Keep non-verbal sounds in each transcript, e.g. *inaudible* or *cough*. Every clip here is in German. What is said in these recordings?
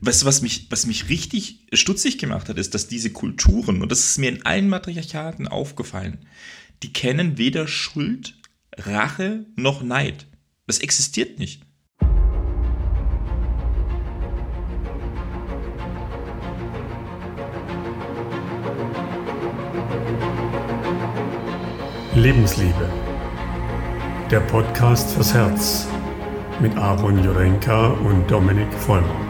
weißt du, was mich, was mich richtig stutzig gemacht hat, ist, dass diese Kulturen, und das ist mir in allen Matriarchaten aufgefallen, die kennen weder Schuld, Rache noch Neid. Das existiert nicht. Lebensliebe. Der Podcast fürs Herz mit Aaron Jurenka und Dominik Vollmer.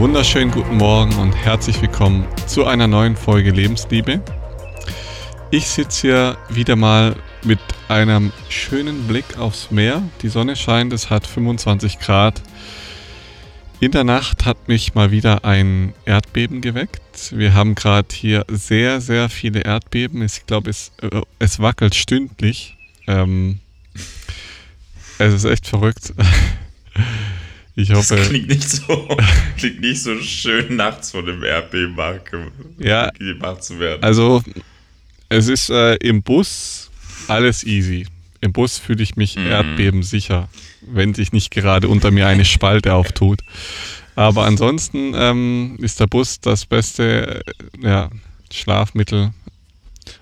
Wunderschönen guten Morgen und herzlich willkommen zu einer neuen Folge Lebensliebe. Ich sitze hier wieder mal mit einem schönen Blick aufs Meer. Die Sonne scheint, es hat 25 Grad. In der Nacht hat mich mal wieder ein Erdbeben geweckt. Wir haben gerade hier sehr, sehr viele Erdbeben. Ich glaube, es, äh, es wackelt stündlich. Ähm, es ist echt verrückt. *laughs* Ich hoffe. Das klingt nicht so, *laughs* klingt nicht so schön, nachts von dem Erdbeben ja, gemacht zu werden. Also, es ist äh, im Bus alles easy. Im Bus fühle ich mich mhm. erdbebensicher, wenn sich nicht gerade unter mir eine Spalte auftut. Aber ansonsten ähm, ist der Bus das beste äh, ja, Schlafmittel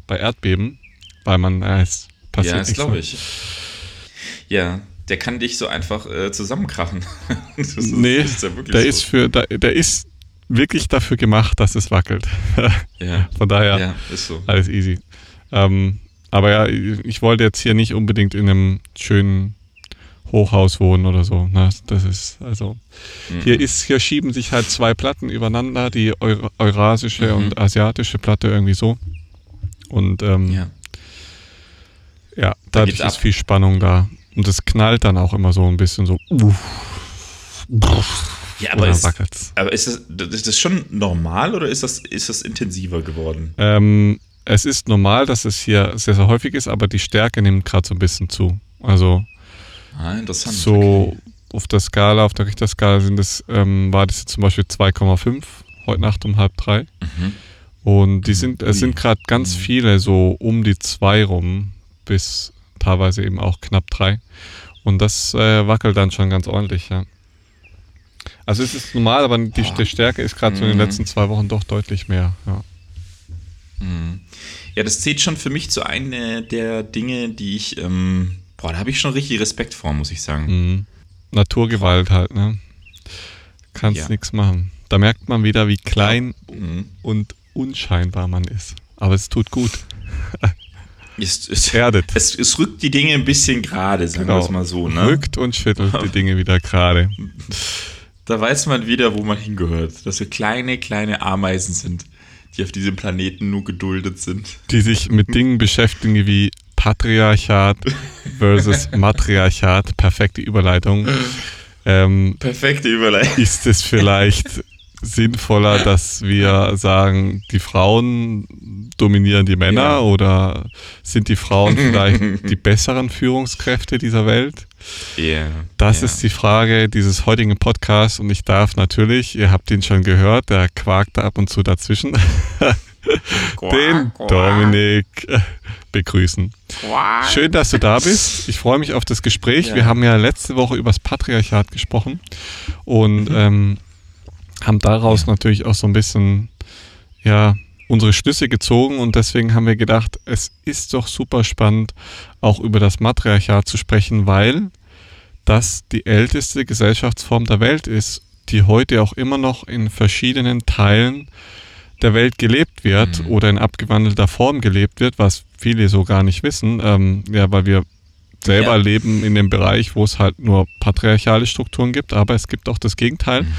bei Erdbeben, weil man äh, es passiert. Ja, das glaube ich. Ja, der kann dich so einfach äh, zusammenkrachen. *laughs* das ist, nee, ist ja der so. ist für, der, der ist wirklich dafür gemacht, dass es wackelt. *laughs* ja. Von daher ja, so. alles easy. Ähm, aber ja, ich wollte jetzt hier nicht unbedingt in einem schönen Hochhaus wohnen oder so. Ne? Das ist, also, mhm. hier ist, hier schieben sich halt zwei Platten übereinander, die eurasische mhm. und asiatische Platte irgendwie so. Und ähm, ja. ja, dadurch da ist viel Spannung da. Und es knallt dann auch immer so ein bisschen so. Ja, aber, ist, aber ist, das, ist das schon normal oder ist das, ist das intensiver geworden? Ähm, es ist normal, dass es hier sehr, sehr häufig ist, aber die Stärke nimmt gerade so ein bisschen zu. Also ah, interessant. so okay. auf der Skala, auf der Richterskala sind es, ähm, war das zum Beispiel 2,5 heute Nacht um halb drei. Mhm. Und die sind, es sind gerade ganz mhm. viele so um die zwei rum, bis teilweise eben auch knapp drei. Und das äh, wackelt dann schon ganz ordentlich, ja. Also es ist normal, aber die, die Stärke ist gerade so in den mhm. letzten zwei Wochen doch deutlich mehr, ja. Mhm. Ja, das zählt schon für mich zu einer der Dinge, die ich, ähm, boah, da habe ich schon richtig Respekt vor, muss ich sagen. Mhm. Naturgewalt halt, ne? Kannst ja. nichts machen. Da merkt man wieder, wie klein mhm. und unscheinbar man ist. Aber es tut gut. *laughs* Es, es, es, es, rückt die Dinge ein bisschen gerade, sagen genau. wir es mal so. Ne? Rückt und schüttelt die Dinge wieder gerade. Da weiß man wieder, wo man hingehört. Dass wir kleine, kleine Ameisen sind die auf diesem Planeten nur geduldet sind. Die sich mit *laughs* Dingen beschäftigen wie Patriarchat versus *laughs* Matriarchat. Perfekte Überleitung. *laughs* Ähm, Perfekte Überleitung. Ist es vielleicht sinnvoller, dass wir sagen, die Frauen dominieren die Männer ja. oder sind die Frauen *laughs* vielleicht die besseren Führungskräfte dieser Welt? Yeah. Das yeah. ist die Frage dieses heutigen Podcasts und ich darf natürlich, ihr habt ihn schon gehört, der quakt ab und zu dazwischen, *laughs* den Dominik begrüßen. Schön, dass du da bist. Ich freue mich auf das Gespräch. Ja. Wir haben ja letzte Woche über das Patriarchat gesprochen und mhm. ähm, haben daraus ja. natürlich auch so ein bisschen, ja, unsere Schlüsse gezogen und deswegen haben wir gedacht, es ist doch super spannend, auch über das Matriarchat zu sprechen, weil das die älteste Gesellschaftsform der Welt ist, die heute auch immer noch in verschiedenen Teilen der Welt gelebt wird mhm. oder in abgewandelter Form gelebt wird, was viele so gar nicht wissen, ähm, ja, weil wir selber ja. leben in dem Bereich, wo es halt nur patriarchale Strukturen gibt, aber es gibt auch das Gegenteil. Mhm.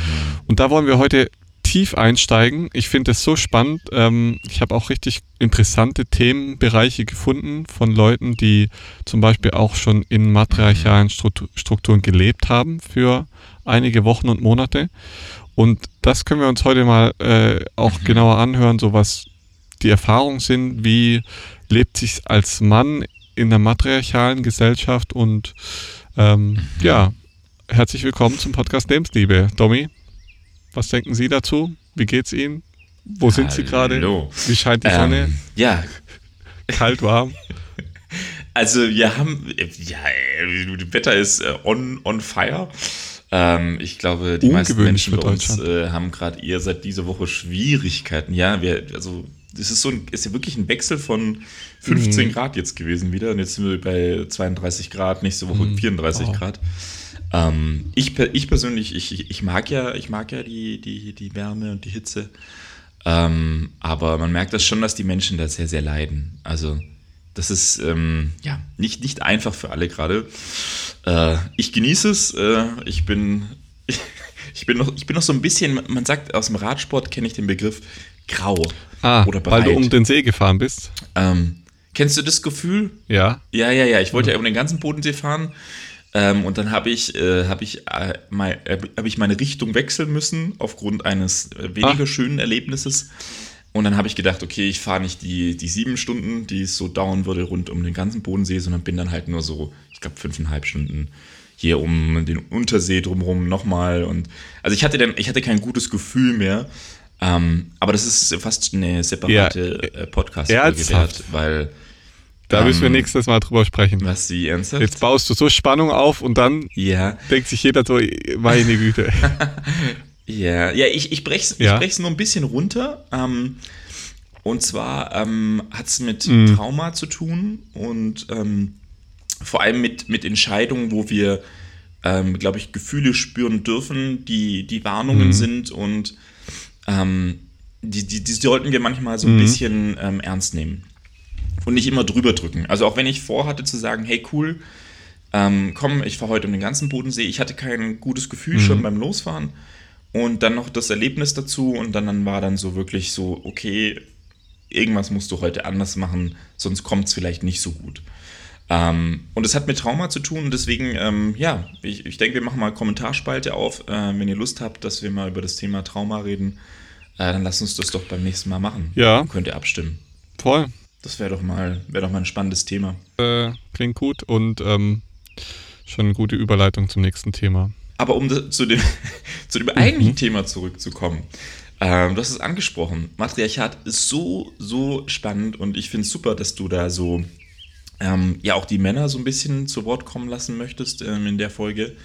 Und da wollen wir heute tief einsteigen. Ich finde es so spannend. Ähm, ich habe auch richtig interessante Themenbereiche gefunden von Leuten, die zum Beispiel auch schon in matriarchalen Strukturen gelebt haben für einige Wochen und Monate. Und das können wir uns heute mal äh, auch mhm. genauer anhören, so was die Erfahrungen sind, wie lebt sich als Mann in der matriarchalen Gesellschaft und ähm, mhm. ja, herzlich willkommen zum Podcast Lebensliebe. Domi, was denken Sie dazu? Wie geht's Ihnen? Wo sind Sie gerade? Hallo. Wie scheint die Sonne? Ähm, ja, Kalt, warm? also wir haben, ja, äh, das Wetter ist äh, on, on fire. Ähm, ich glaube, die meisten Menschen bei uns äh, haben gerade eher seit dieser Woche Schwierigkeiten. Ja, wir, also das ist so ein, ist ja wirklich ein Wechsel von 15 Mhm. Grad jetzt gewesen wieder. Und jetzt sind wir bei 32 Grad, nächste Woche 34 Wow. Grad. Ähm, ich, ich persönlich, ich, ich, ich mag ja, ich mag ja die, die, die Wärme und die Hitze. Ähm, aber man merkt das schon, dass die Menschen da sehr, sehr leiden. Also, das ist ähm, ja nicht, nicht einfach für alle gerade. Äh, ich genieße es. Äh, ich bin. *laughs* Ich bin, noch, ich bin noch so ein bisschen, man sagt aus dem Radsport kenne ich den Begriff grau Ah, oder weil bereit. du um den See gefahren bist? ähm, kennst du das Gefühl? Ja. Ja, ja, ja. Ich wollte ja um den ganzen Bodensee fahren. Ähm, und dann habe ich, äh, hab ich, äh, mein, äh, hab ich meine Richtung wechseln müssen aufgrund eines äh, weniger Ah. schönen Erlebnisses. Und dann habe ich gedacht, okay, ich fahre nicht die, die sieben Stunden, die es so dauern würde, rund um den ganzen Bodensee, sondern bin dann halt nur so, ich glaube, fünfeinhalb Stunden hier um den Untersee drumherum nochmal. Und also ich hatte dann, ich hatte kein gutes Gefühl mehr. Ähm, aber das ist fast eine separate äh, Podcast-Folge ernsthaft? wert, weil Da müssen wir Ähm, nächstes Mal drüber sprechen. was sie ernsthaft? Jetzt baust du so Spannung auf und dann Ja, denkt sich jeder so, meine Güte. *laughs* ja, ja, ich, ich brech's, Ja. ich brech's nur ein bisschen runter. Ähm, und zwar ähm, hat es mit Mhm. Trauma zu tun und ähm, vor allem mit, mit Entscheidungen, wo wir, ähm, glaube ich, Gefühle spüren dürfen, die, die Warnungen Mhm. sind und ähm, die, die, die sollten wir manchmal so ein Mhm. bisschen ähm, ernst nehmen und nicht immer drüber drücken. Also auch wenn ich vorhatte zu sagen, hey cool, ähm, komm, ich fahre heute um den ganzen Bodensee. Ich hatte kein gutes Gefühl Mhm. schon beim Losfahren. Und dann noch das Erlebnis dazu und dann, dann war dann so wirklich so, okay, irgendwas musst du heute anders machen, sonst kommt es vielleicht nicht so gut. Ähm, und es hat mit Trauma zu tun und deswegen, ähm, ja, ich, ich denke, wir machen mal Kommentarspalte auf. Äh, wenn ihr Lust habt, dass wir mal über das Thema Trauma reden, äh, dann lasst uns das doch beim nächsten Mal machen. Ja. Dann könnt ihr abstimmen. Voll. Das wäre doch, mal- wäre doch mal ein spannendes Thema. Äh, klingt gut und ähm, schon eine gute Überleitung zum nächsten Thema. Aber um das, zu dem, *laughs* zu dem eigentlichen Thema zurückzukommen, ähm, du hast es angesprochen, Matriarchat ist so, so spannend und ich finde es super, dass du da so ähm, ja auch die Männer so ein bisschen zu Wort kommen lassen möchtest ähm, in der Folge.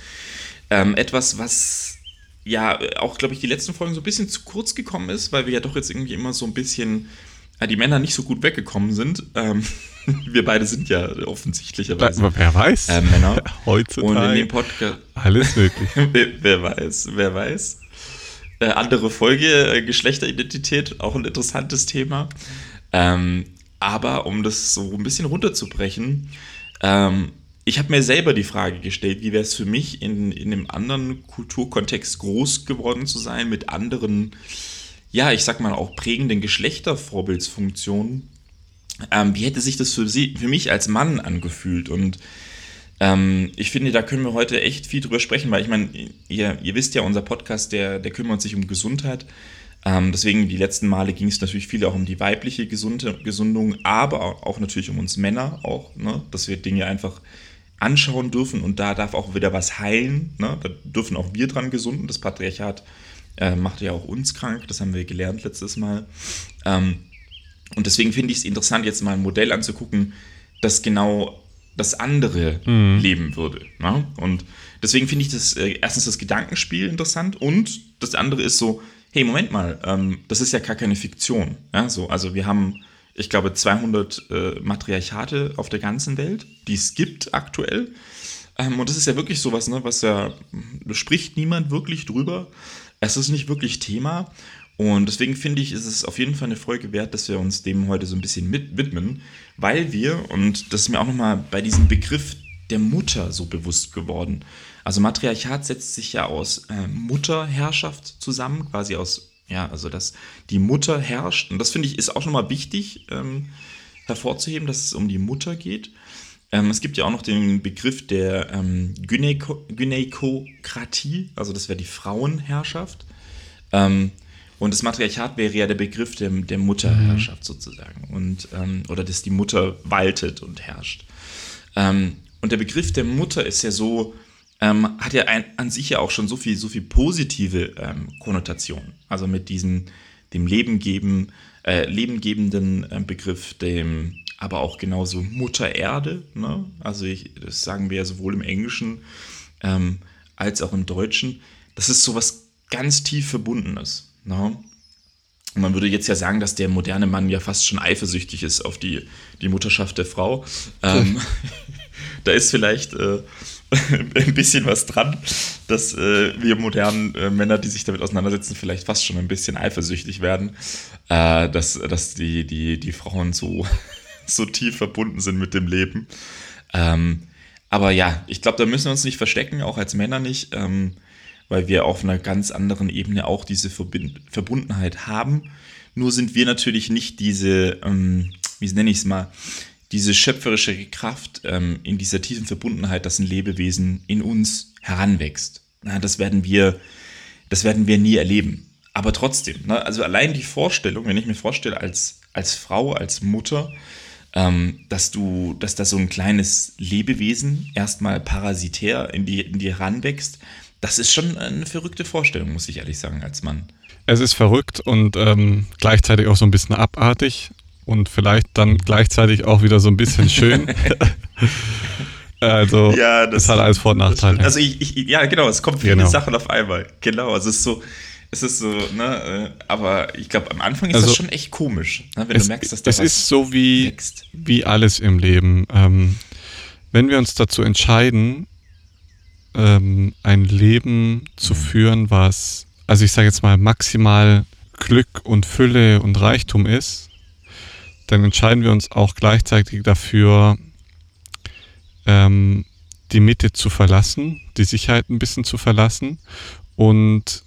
Ähm, etwas, was ja auch, glaube ich, die letzten Folgen so ein bisschen zu kurz gekommen ist, weil wir ja doch jetzt irgendwie immer so ein bisschen äh, die Männer nicht so gut weggekommen sind. Ähm, *laughs* wir beide sind ja offensichtlicherweise Wer weiß? äh, Männer. *laughs* Und in Heutzutage dem Podcast, alles möglich. *laughs* wer, wer weiß, wer weiß. Äh, andere Folge, äh, Geschlechteridentität, auch ein interessantes Thema. Ähm, aber um das so ein bisschen runterzubrechen, ähm, ich habe mir selber die Frage gestellt, wie wäre es für mich, in, in einem anderen Kulturkontext groß geworden zu sein, mit anderen, ja, ich sag mal auch prägenden Geschlechtervorbildsfunktionen. Ähm, wie hätte sich das für, sie, für mich als Mann angefühlt? Und ähm, ich finde, da können wir heute echt viel drüber sprechen, weil ich meine, ihr, ihr wisst ja, unser Podcast, der, der kümmert sich um Gesundheit. Ähm, deswegen, die letzten Male ging es natürlich viel auch um die weibliche Gesunde, Gesundung, aber auch, natürlich um uns Männer, auch, ne, dass wir Dinge einfach anschauen dürfen und da darf auch wieder was heilen. Ne? Da dürfen auch wir dran gesunden. Das Patriarchat äh, macht ja auch uns krank, das haben wir gelernt letztes Mal. Ähm, und deswegen finde ich es interessant, jetzt mal ein Modell anzugucken, das genau das andere leben würde. Ne? Und deswegen finde ich das äh, erstens das Gedankenspiel interessant und das andere ist so, hey, Moment mal, ähm, das ist ja gar keine Fiktion. Ja? So, also wir haben, ich glaube, 200 äh, Matriarchate auf der ganzen Welt, die es gibt aktuell. Ähm, und das ist ja wirklich sowas, ne, was ja, da spricht niemand wirklich drüber. Es ist nicht wirklich Thema. Und deswegen finde ich, ist es auf jeden Fall eine Folge wert, dass wir uns dem heute so ein bisschen mit widmen, weil wir, und das ist mir auch nochmal bei diesem Begriff der Mutter so bewusst geworden. Also Matriarchat setzt sich ja aus äh, Mutterherrschaft zusammen, quasi aus, ja, also dass die Mutter herrscht. Und das finde ich ist auch nochmal wichtig ähm, hervorzuheben, dass es um die Mutter geht. Ähm, es gibt ja auch noch den Begriff der ähm, Gynäko Gynäkokratie, also das wäre die Frauenherrschaft. Ähm, und das Matriarchat wäre ja der Begriff der, der Mutterherrschaft sozusagen. Und, ähm, oder dass die Mutter waltet und herrscht. Ähm, und der Begriff der Mutter ist ja so, ähm, hat ja ein, an sich ja auch schon so viel, so viel positive ähm, Konnotationen. Also mit diesen, dem Leben geben, äh, lebengebenden äh, Begriff, dem aber auch genauso Mutter Erde. Ne? Also ich, das sagen wir ja sowohl im Englischen ähm, als auch im Deutschen. Das ist so was ganz tief Verbundenes. Ne? Und man würde jetzt ja sagen, dass der moderne Mann ja fast schon eifersüchtig ist auf die, die Mutterschaft der Frau. Ähm, *laughs* *laughs* da ist vielleicht äh, *laughs* ein bisschen was dran, dass äh, wir modernen äh, Männer, die sich damit auseinandersetzen, vielleicht fast schon ein bisschen eifersüchtig werden, äh, dass, dass die, die, die Frauen so, so tief verbunden sind mit dem Leben. Ähm, aber ja, ich glaube, da müssen wir uns nicht verstecken, auch als Männer nicht. Ähm, weil wir auf einer ganz anderen Ebene auch diese Verbind Verbundenheit haben. Nur sind wir natürlich nicht diese, ähm, wie nenne ich es mal, diese schöpferische Kraft ähm, in dieser tiefen Verbundenheit, dass ein Lebewesen in uns heranwächst. Na, das werden wir, das werden wir nie erleben. Aber trotzdem, ne, also allein die Vorstellung, wenn ich mir vorstelle, als, als Frau, als Mutter, ähm, dass du, dass da so ein kleines Lebewesen erstmal parasitär in die, in dir heranwächst, das ist schon eine verrückte Vorstellung, muss ich ehrlich sagen, als Mann. Es ist verrückt und ähm, gleichzeitig auch so ein bisschen abartig und vielleicht dann gleichzeitig auch wieder so ein bisschen schön. *laughs* also ja, das, das hat alles Vor- und Nachteile. Also ich, ich, ja, genau, es kommt viele genau. Sachen auf einmal. Genau, also es ist so, es ist so, ne, äh, aber ich glaube, am Anfang ist also, das schon echt komisch, ne, wenn es, du merkst, dass da Es ist so wie, wie alles im Leben. Ähm, wenn wir uns dazu entscheiden, ähm, ein Leben zu führen, was, also ich sage jetzt mal, maximal Glück und Fülle und Reichtum ist, dann entscheiden wir uns auch gleichzeitig dafür, ähm, die Mitte zu verlassen, die Sicherheit ein bisschen zu verlassen und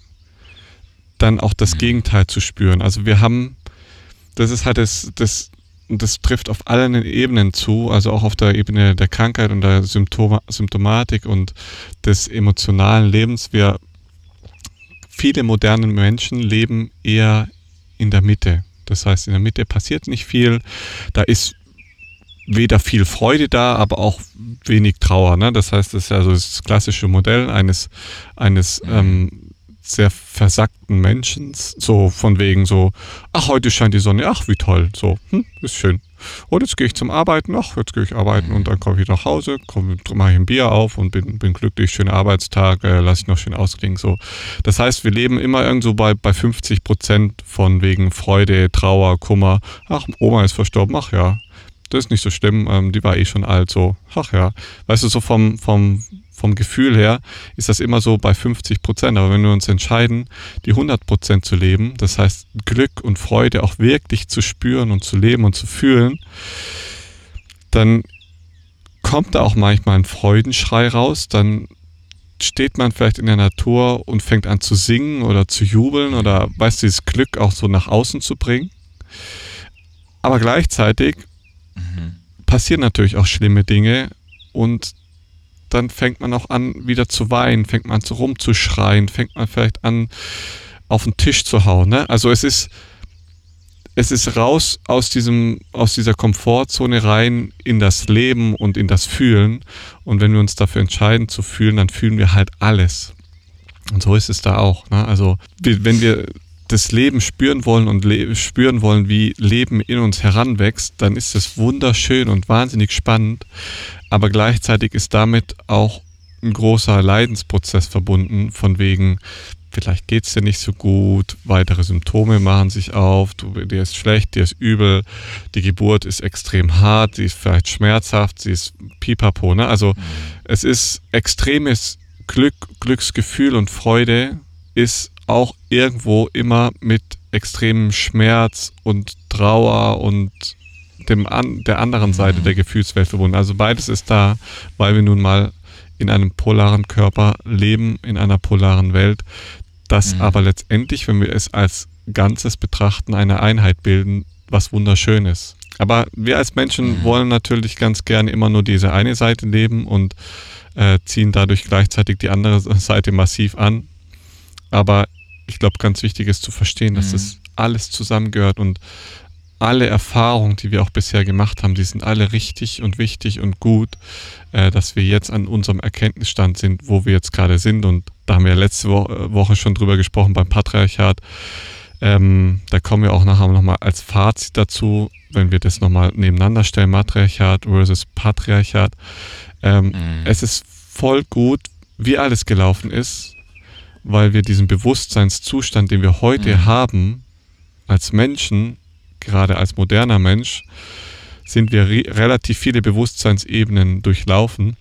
dann auch das Gegenteil zu spüren. Also wir haben, das ist halt das, das das trifft auf allen Ebenen zu, also auch auf der Ebene der Krankheit und der Symptoma Symptomatik und des emotionalen Lebens. Wir, viele moderne Menschen leben eher in der Mitte. Das heißt, in der Mitte passiert nicht viel. Da ist weder viel Freude da, aber auch wenig Trauer. Ne? Das heißt, das ist ja so das klassische Modell eines, eines ähm, sehr versackten Menschen, so von wegen so, ach, heute scheint die Sonne, ach, wie toll, so, hm, ist schön. Und jetzt gehe ich zum Arbeiten, ach, jetzt gehe ich arbeiten und dann komme ich nach Hause, mache ich ein Bier auf und bin, bin glücklich, schöner Arbeitstag, äh, lasse ich noch schön ausklingen, so. Das heißt, wir leben immer irgendwo bei, bei 50 Prozent von wegen Freude, Trauer, Kummer, ach, Oma ist verstorben, ach ja, das ist nicht so schlimm, ähm, die war eh schon alt, so, ach ja. Weißt du, so vom, vom, vom Gefühl her ist das immer so bei 50 Prozent. Aber wenn wir uns entscheiden, die 100 Prozent zu leben, das heißt Glück und Freude auch wirklich zu spüren und zu leben und zu fühlen, dann kommt da auch manchmal ein Freudenschrei raus, dann steht man vielleicht in der Natur und fängt an zu singen oder zu jubeln oder weiß dieses Glück auch so nach außen zu bringen. Aber gleichzeitig mhm. passieren natürlich auch schlimme Dinge und dann fängt man auch an, wieder zu weinen, fängt man an zu rumzuschreien, fängt man vielleicht an, auf den Tisch zu hauen. Ne? Also es ist, es ist raus aus diesem, aus dieser Komfortzone rein in das Leben und in das Fühlen. Und wenn wir uns dafür entscheiden zu fühlen, dann fühlen wir halt alles. Und so ist es da auch. Ne? Also wenn wir das Leben spüren wollen und le spüren wollen, wie Leben in uns heranwächst, dann ist es wunderschön und wahnsinnig spannend. Aber gleichzeitig ist damit auch ein großer Leidensprozess verbunden, von wegen, vielleicht geht es dir nicht so gut, weitere Symptome machen sich auf, du, dir ist schlecht, dir ist übel, die Geburt ist extrem hart, sie ist vielleicht schmerzhaft, sie ist pipapo. Ne? Also mhm. es ist extremes Glück, Glücksgefühl und Freude ist auch irgendwo immer mit extremem Schmerz und Trauer und dem an, der anderen Seite der Gefühlswelt verbunden. Also beides ist da, weil wir nun mal in einem polaren Körper leben, in einer polaren Welt, das mhm. aber letztendlich, wenn wir es als Ganzes betrachten, eine Einheit bilden, was wunderschön ist. Aber wir als Menschen mhm. wollen natürlich ganz gerne immer nur diese eine Seite leben und äh, ziehen dadurch gleichzeitig die andere *laughs* Seite massiv an. Aber ich glaube, ganz wichtig ist zu verstehen, dass mhm. das alles zusammengehört und alle Erfahrungen, die wir auch bisher gemacht haben, die sind alle richtig und wichtig und gut, äh, dass wir jetzt an unserem Erkenntnisstand sind, wo wir jetzt gerade sind. Und da haben wir letzte Wo Woche schon drüber gesprochen beim Patriarchat. Ähm, da kommen wir auch nachher nochmal als Fazit dazu, wenn wir das nochmal nebeneinander stellen, Matriarchat versus Patriarchat. Ähm, mhm. Es ist voll gut, wie alles gelaufen ist, weil wir diesen Bewusstseinszustand, den wir heute mhm. haben, als Menschen, gerade als moderner Mensch, sind wir re relativ viele Bewusstseinsebenen durchlaufen.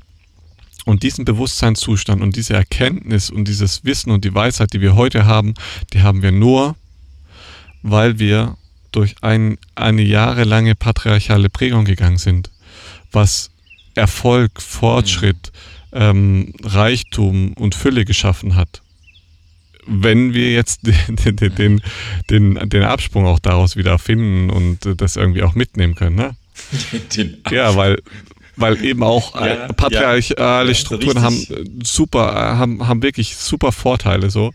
Und diesen Bewusstseinszustand und diese Erkenntnis und dieses Wissen und die Weisheit, die wir heute haben, die haben wir nur, weil wir durch ein, eine jahrelange patriarchale Prägung gegangen sind, was Erfolg, Fortschritt, mhm. ähm, Reichtum und Fülle geschaffen hat. Wenn wir jetzt *laughs* den, den, den, den, Absprung auch daraus wieder finden und das irgendwie auch mitnehmen können, ne? ja, weil, weil eben auch ja, patriarchale ja, Strukturen haben äh, super, haben, haben wirklich super Vorteile so.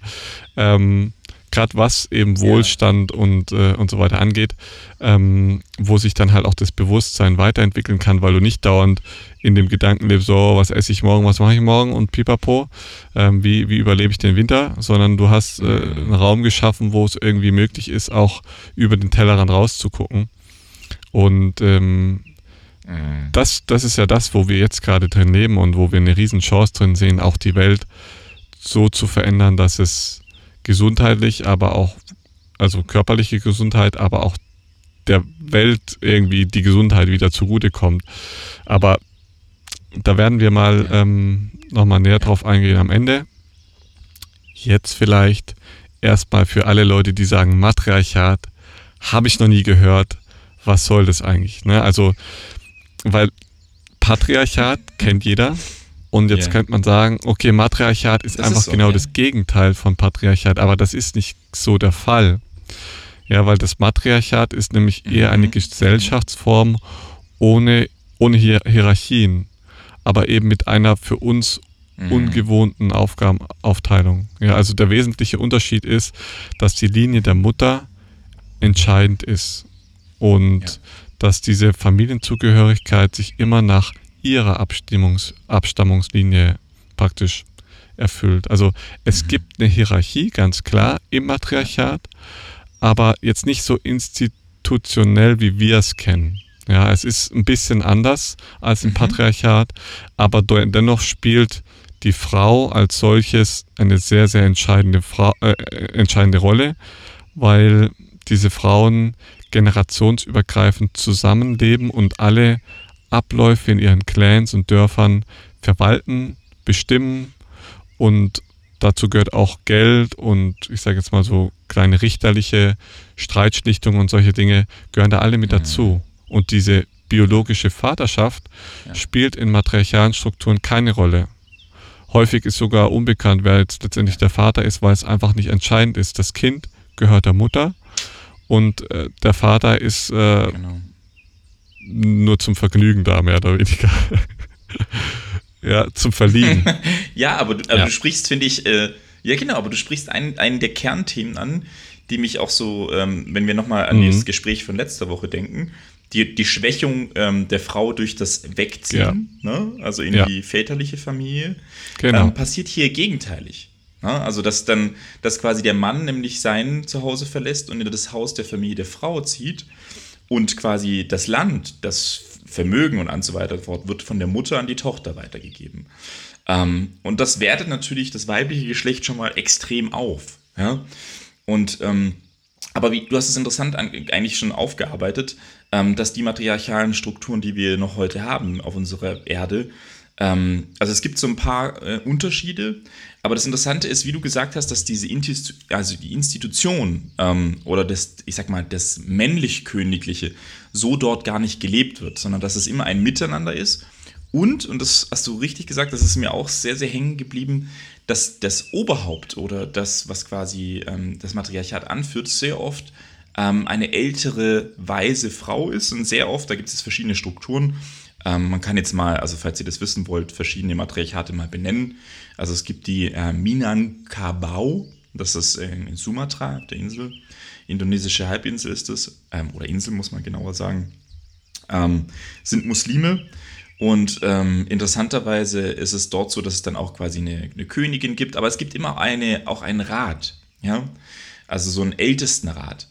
Ähm, Gerade was eben Wohlstand ja. und, äh, und so weiter angeht, ähm, wo sich dann halt auch das Bewusstsein weiterentwickeln kann, weil du nicht dauernd in dem Gedanken lebst, so, was esse ich morgen, was mache ich morgen und pipapo, ähm, wie, wie überlebe ich den Winter, sondern du hast äh, mhm. einen Raum geschaffen, wo es irgendwie möglich ist, auch über den Tellerrand rauszugucken. Und ähm, Mhm. Das, das ist ja das, wo wir jetzt gerade drin leben und wo wir eine Riesenchance drin sehen, auch die Welt so zu verändern, dass es gesundheitlich, aber auch, also körperliche Gesundheit, aber auch der Welt irgendwie die Gesundheit wieder zugutekommt. Aber da werden wir mal ähm, nochmal näher drauf eingehen am Ende. Jetzt vielleicht erstmal für alle Leute, die sagen, Matriarchat, habe ich noch nie gehört. Was soll das eigentlich? Ne? Also weil Patriarchat kennt jeder. Und jetzt yeah. könnte man sagen, okay, Matriarchat ist das einfach ist so, genau okay. das Gegenteil von Patriarchat, aber das ist nicht so der Fall. Ja, weil das Matriarchat ist nämlich eher mhm. eine Gesellschaftsform ohne, ohne Hier Hierarchien, aber eben mit einer für uns mhm. ungewohnten Aufgabenaufteilung. Ja, also der wesentliche Unterschied ist, dass die Linie der Mutter entscheidend ist. Und ja dass diese Familienzugehörigkeit sich immer nach ihrer Abstimmungs Abstammungslinie praktisch erfüllt. Also es mhm. gibt eine Hierarchie, ganz klar, im Matriarchat, aber jetzt nicht so institutionell, wie wir es kennen. Ja, es ist ein bisschen anders als im mhm. Patriarchat, aber dennoch spielt die Frau als solches eine sehr, sehr entscheidende, Frau, äh, entscheidende Rolle, weil diese Frauen generationsübergreifend zusammenleben und alle Abläufe in ihren Clans und Dörfern verwalten, bestimmen und dazu gehört auch Geld und ich sage jetzt mal so kleine richterliche Streitschlichtungen und solche Dinge gehören da alle mit mhm. dazu. Und diese biologische Vaterschaft ja. spielt in matriarchalen Strukturen keine Rolle. Häufig ist sogar unbekannt, wer jetzt letztendlich der Vater ist, weil es einfach nicht entscheidend ist. Das Kind gehört der Mutter und äh, der Vater ist äh, genau. Nur zum Vergnügen da, mehr oder weniger. *laughs* ja, zum Verlieben. *laughs* ja, aber du, aber ja. du sprichst, finde ich, äh, ja genau, aber du sprichst einen, einen der Kernthemen an, die mich auch so, ähm, wenn wir nochmal an mhm. das Gespräch von letzter Woche denken, die, die Schwächung ähm, der Frau durch das Wegziehen, ja. ne? also in ja. die väterliche Familie, genau. ähm, passiert hier gegenteilig. Also, dass dann, dass quasi der Mann nämlich sein Zuhause verlässt und in das Haus der Familie der Frau zieht und quasi das Land, das Vermögen und so weiter fort wird von der Mutter an die Tochter weitergegeben. Ähm, und das wertet natürlich das weibliche Geschlecht schon mal extrem auf. Ja? Und ähm, aber wie, du hast es interessant an, eigentlich schon aufgearbeitet, ähm, dass die matriarchalen Strukturen, die wir noch heute haben auf unserer Erde, ähm, also es gibt so ein paar äh, Unterschiede, aber das Interessante ist, wie du gesagt hast, dass diese Institu also die Institution ähm, oder das, ich sag mal, das männlich-königliche so dort gar nicht gelebt wird, sondern dass es immer ein Miteinander ist. Und, und das hast du richtig gesagt, das ist mir auch sehr, sehr hängen geblieben, dass das Oberhaupt oder das, was quasi ähm, das Matriarchat anführt, sehr oft ähm, eine ältere, weise Frau ist. Und sehr oft, da gibt es verschiedene Strukturen, ähm, man kann jetzt mal, also falls ihr das wissen wollt, verschiedene Matriarchate mal benennen. Also es gibt die äh, Minangkabau, das ist in, Sumatra, der Insel. Indonesische Halbinsel ist es, ähm, oder Insel muss man genauer sagen. Ähm, sind Muslime und ähm, interessanterweise ist es dort so, dass es dann auch quasi eine, eine, Königin gibt, aber es gibt immer eine, auch einen Rat. Ja? Also so einen Ältestenrat.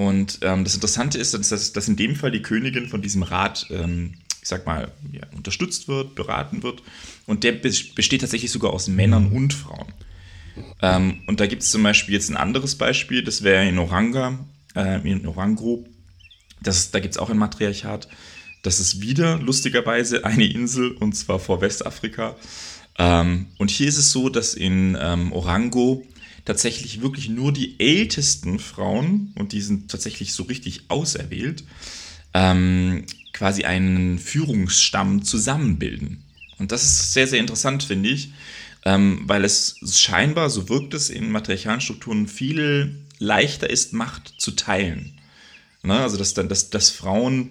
Und ähm, das Interessante ist, dass, dass in dem Fall die Königin von diesem Rat, ähm, ich sag mal, ja, unterstützt wird, beraten wird. Und der besteht tatsächlich sogar aus Männern und Frauen. Ähm, und da gibt es zum Beispiel jetzt ein anderes Beispiel, das wäre in Oranga, äh, in Orangro. Das, da gibt es auch ein Matriarchat. Das ist wieder lustigerweise eine Insel und zwar vor Westafrika. Ähm, und hier ist es so, dass in ähm, Orango tatsächlich wirklich nur die ältesten Frauen, und die sind tatsächlich so richtig auserwählt, ähm, quasi einen Führungsstamm zusammenbilden. Und das ist sehr, sehr interessant, finde ich, ähm, weil es scheinbar, so wirkt es in matriarchalen Strukturen, viel leichter ist, Macht zu teilen. Ne? Also, dass, dass, dass Frauen,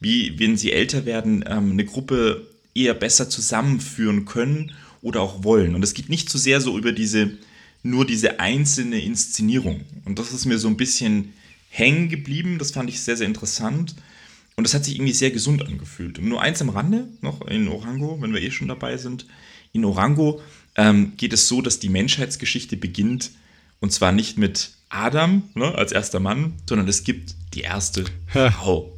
wie wenn sie älter werden, ähm, eine Gruppe eher besser zusammenführen können oder auch wollen. Und es geht nicht zu so sehr so über diese, nur diese einzelne Inszenierung. Und das ist mir so ein bisschen hängen geblieben. Das fand ich sehr, sehr interessant. Und das hat sich irgendwie sehr gesund angefühlt. Und nur eins am Rande noch in Orango, wenn wir eh schon dabei sind. In Orango ähm, geht es so, dass die Menschheitsgeschichte beginnt. Und zwar nicht mit Adam ne, als erster Mann, sondern es gibt die erste Frau.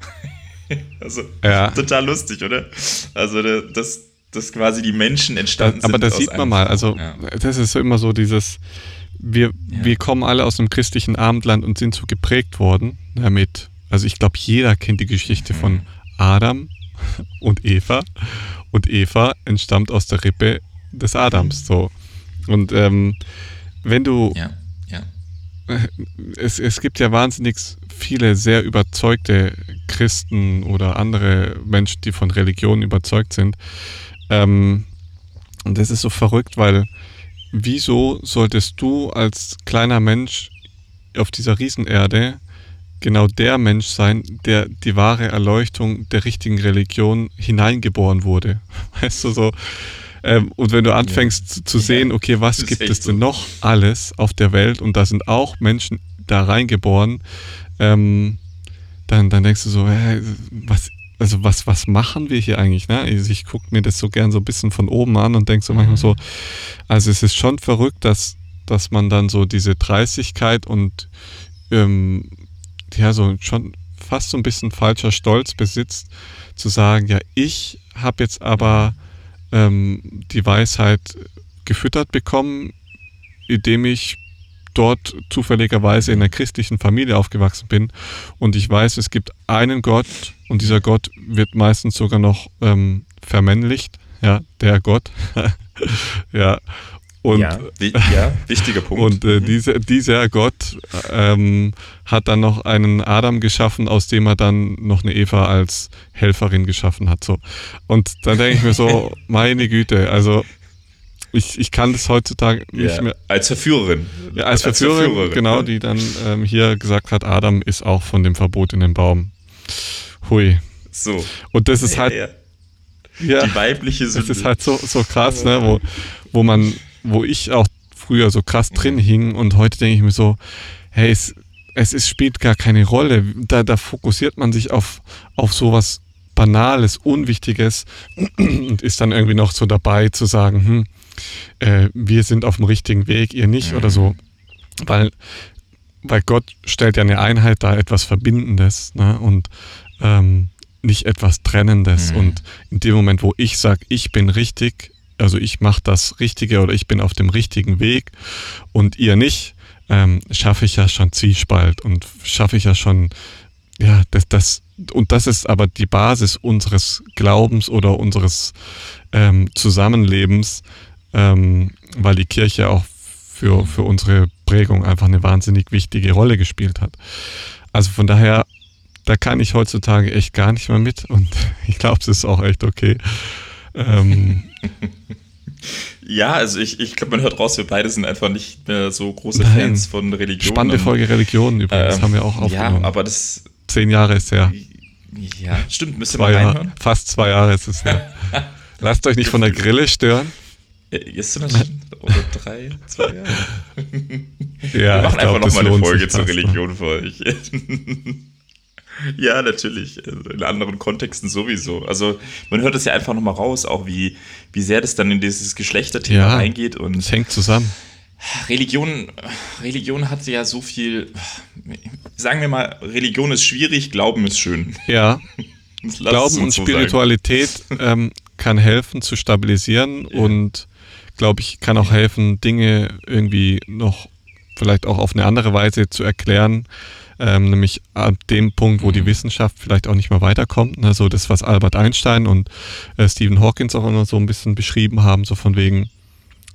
*laughs* also ja. total lustig, oder? Also das, dass quasi die Menschen entstanden sind. Aber das sieht man mal. Also ja. das ist immer so dieses, wir, ja. wir kommen alle aus einem christlichen Abendland und sind so geprägt worden damit. Also ich glaube, jeder kennt die Geschichte mhm. von Adam *laughs* und Eva. Und Eva entstammt aus der Rippe des Adams. So. Und ähm, wenn du ja. Ja. *laughs* Es, es gibt ja wahnsinnig viele sehr überzeugte Christen oder andere Menschen, die von Religion überzeugt sind. Ähm, und das ist so verrückt, weil wieso solltest du als kleiner Mensch auf dieser Riesenerde genau der Mensch sein, der die wahre Erleuchtung der richtigen Religion hineingeboren wurde? *laughs* Weißt du so? Ähm, und wenn du anfängst ja. zu sehen, okay, was gibt es denn so. noch alles auf der Welt und da sind auch Menschen da reingeboren, ähm, dann, dann denkst du so, hä, was also was, was machen wir hier eigentlich? Ne? Also ich gucke mir das so gern so ein bisschen von oben an und denke so manchmal so, mhm. also es ist schon verrückt, dass, dass man dann so diese Dreistigkeit und ähm, ja, so schon fast so ein bisschen falscher Stolz besitzt, zu sagen, ja, ich habe jetzt aber ähm, die Weisheit gefüttert bekommen, indem ich dort zufälligerweise in einer christlichen Familie aufgewachsen bin und ich weiß, es gibt einen Gott und dieser Gott wird meistens sogar noch ähm, vermännlicht, ja, der Gott, *laughs* ja. Und, ja, ja, wichtiger *laughs* Punkt. Und äh, diese, dieser Gott ähm, hat dann noch einen Adam geschaffen, aus dem er dann noch eine Eva als Helferin geschaffen hat. So. Und dann denke ich mir so, *laughs* meine Güte, also ich, ich kann das heutzutage nicht ja, mehr. Als Verführerin. Ja, als, als Verführerin, Verführerin, genau, die dann ähm, hier gesagt hat, Adam ist auch von dem verbotenen Baum. Hui. So. Und das ist halt. Ja, ja. die weibliche Sünde. Das ist halt so, so krass, ne, wo, wo man, wo ich auch früher so krass drin hing und heute denke ich mir so, hey, es, es ist, spielt gar keine Rolle. Da, da fokussiert man sich auf, auf sowas Banales, Unwichtiges und ist dann irgendwie noch so dabei zu sagen, hm, äh, wir sind auf dem richtigen Weg, ihr nicht mhm. oder so. Weil, weil Gott stellt ja eine Einheit da, etwas Verbindendes ne? und ähm, nicht etwas Trennendes. Mhm. Und in dem Moment, wo ich sage, ich bin richtig, also ich mache das Richtige oder ich bin auf dem richtigen Weg und ihr nicht, ähm, schaffe ich ja schon Zwiespalt und schaffe ich ja schon, ja, das, das, und das ist aber die Basis unseres Glaubens oder unseres ähm, Zusammenlebens, ähm, weil die Kirche auch für, für unsere Prägung einfach eine wahnsinnig wichtige Rolle gespielt hat. Also von daher, da kann ich heutzutage echt gar nicht mehr mit und *laughs* ich glaube, es ist auch echt okay. Ähm, ja, also ich, ich glaube, man hört raus, wir beide sind einfach nicht mehr so große Nein. Fans von Religion. Spannende Folge Religion übrigens, ähm, haben wir auch aufgenommen. Ja, aber das... Zehn Jahre ist her. Ja, stimmt, müsst ihr mal reinhören. Jahre, fast zwei Jahre ist es her. *laughs* Lasst euch nicht von der Grille stören. Ist das schon oder drei, zwei Jahre? Ja, Wir machen einfach nochmal eine Folge zur Religion für euch. *laughs* ja, natürlich. In anderen Kontexten sowieso. Also man hört es ja einfach nochmal raus, auch wie, wie sehr das dann in dieses Geschlechterthema ja, reingeht. Und es hängt zusammen. Religion, Religion hat ja so viel, sagen wir mal, Religion ist schwierig, Glauben ist schön. Ja. *laughs* Glauben und Spiritualität ähm, kann helfen zu stabilisieren ja. und glaube ich, kann auch helfen, Dinge irgendwie noch vielleicht auch auf eine andere Weise zu erklären, ähm, nämlich ab dem Punkt, wo die mhm. Wissenschaft vielleicht auch nicht mehr weiterkommt. Ne? So das, was Albert Einstein und äh, Stephen Hawkins auch immer so ein bisschen beschrieben haben, so von wegen,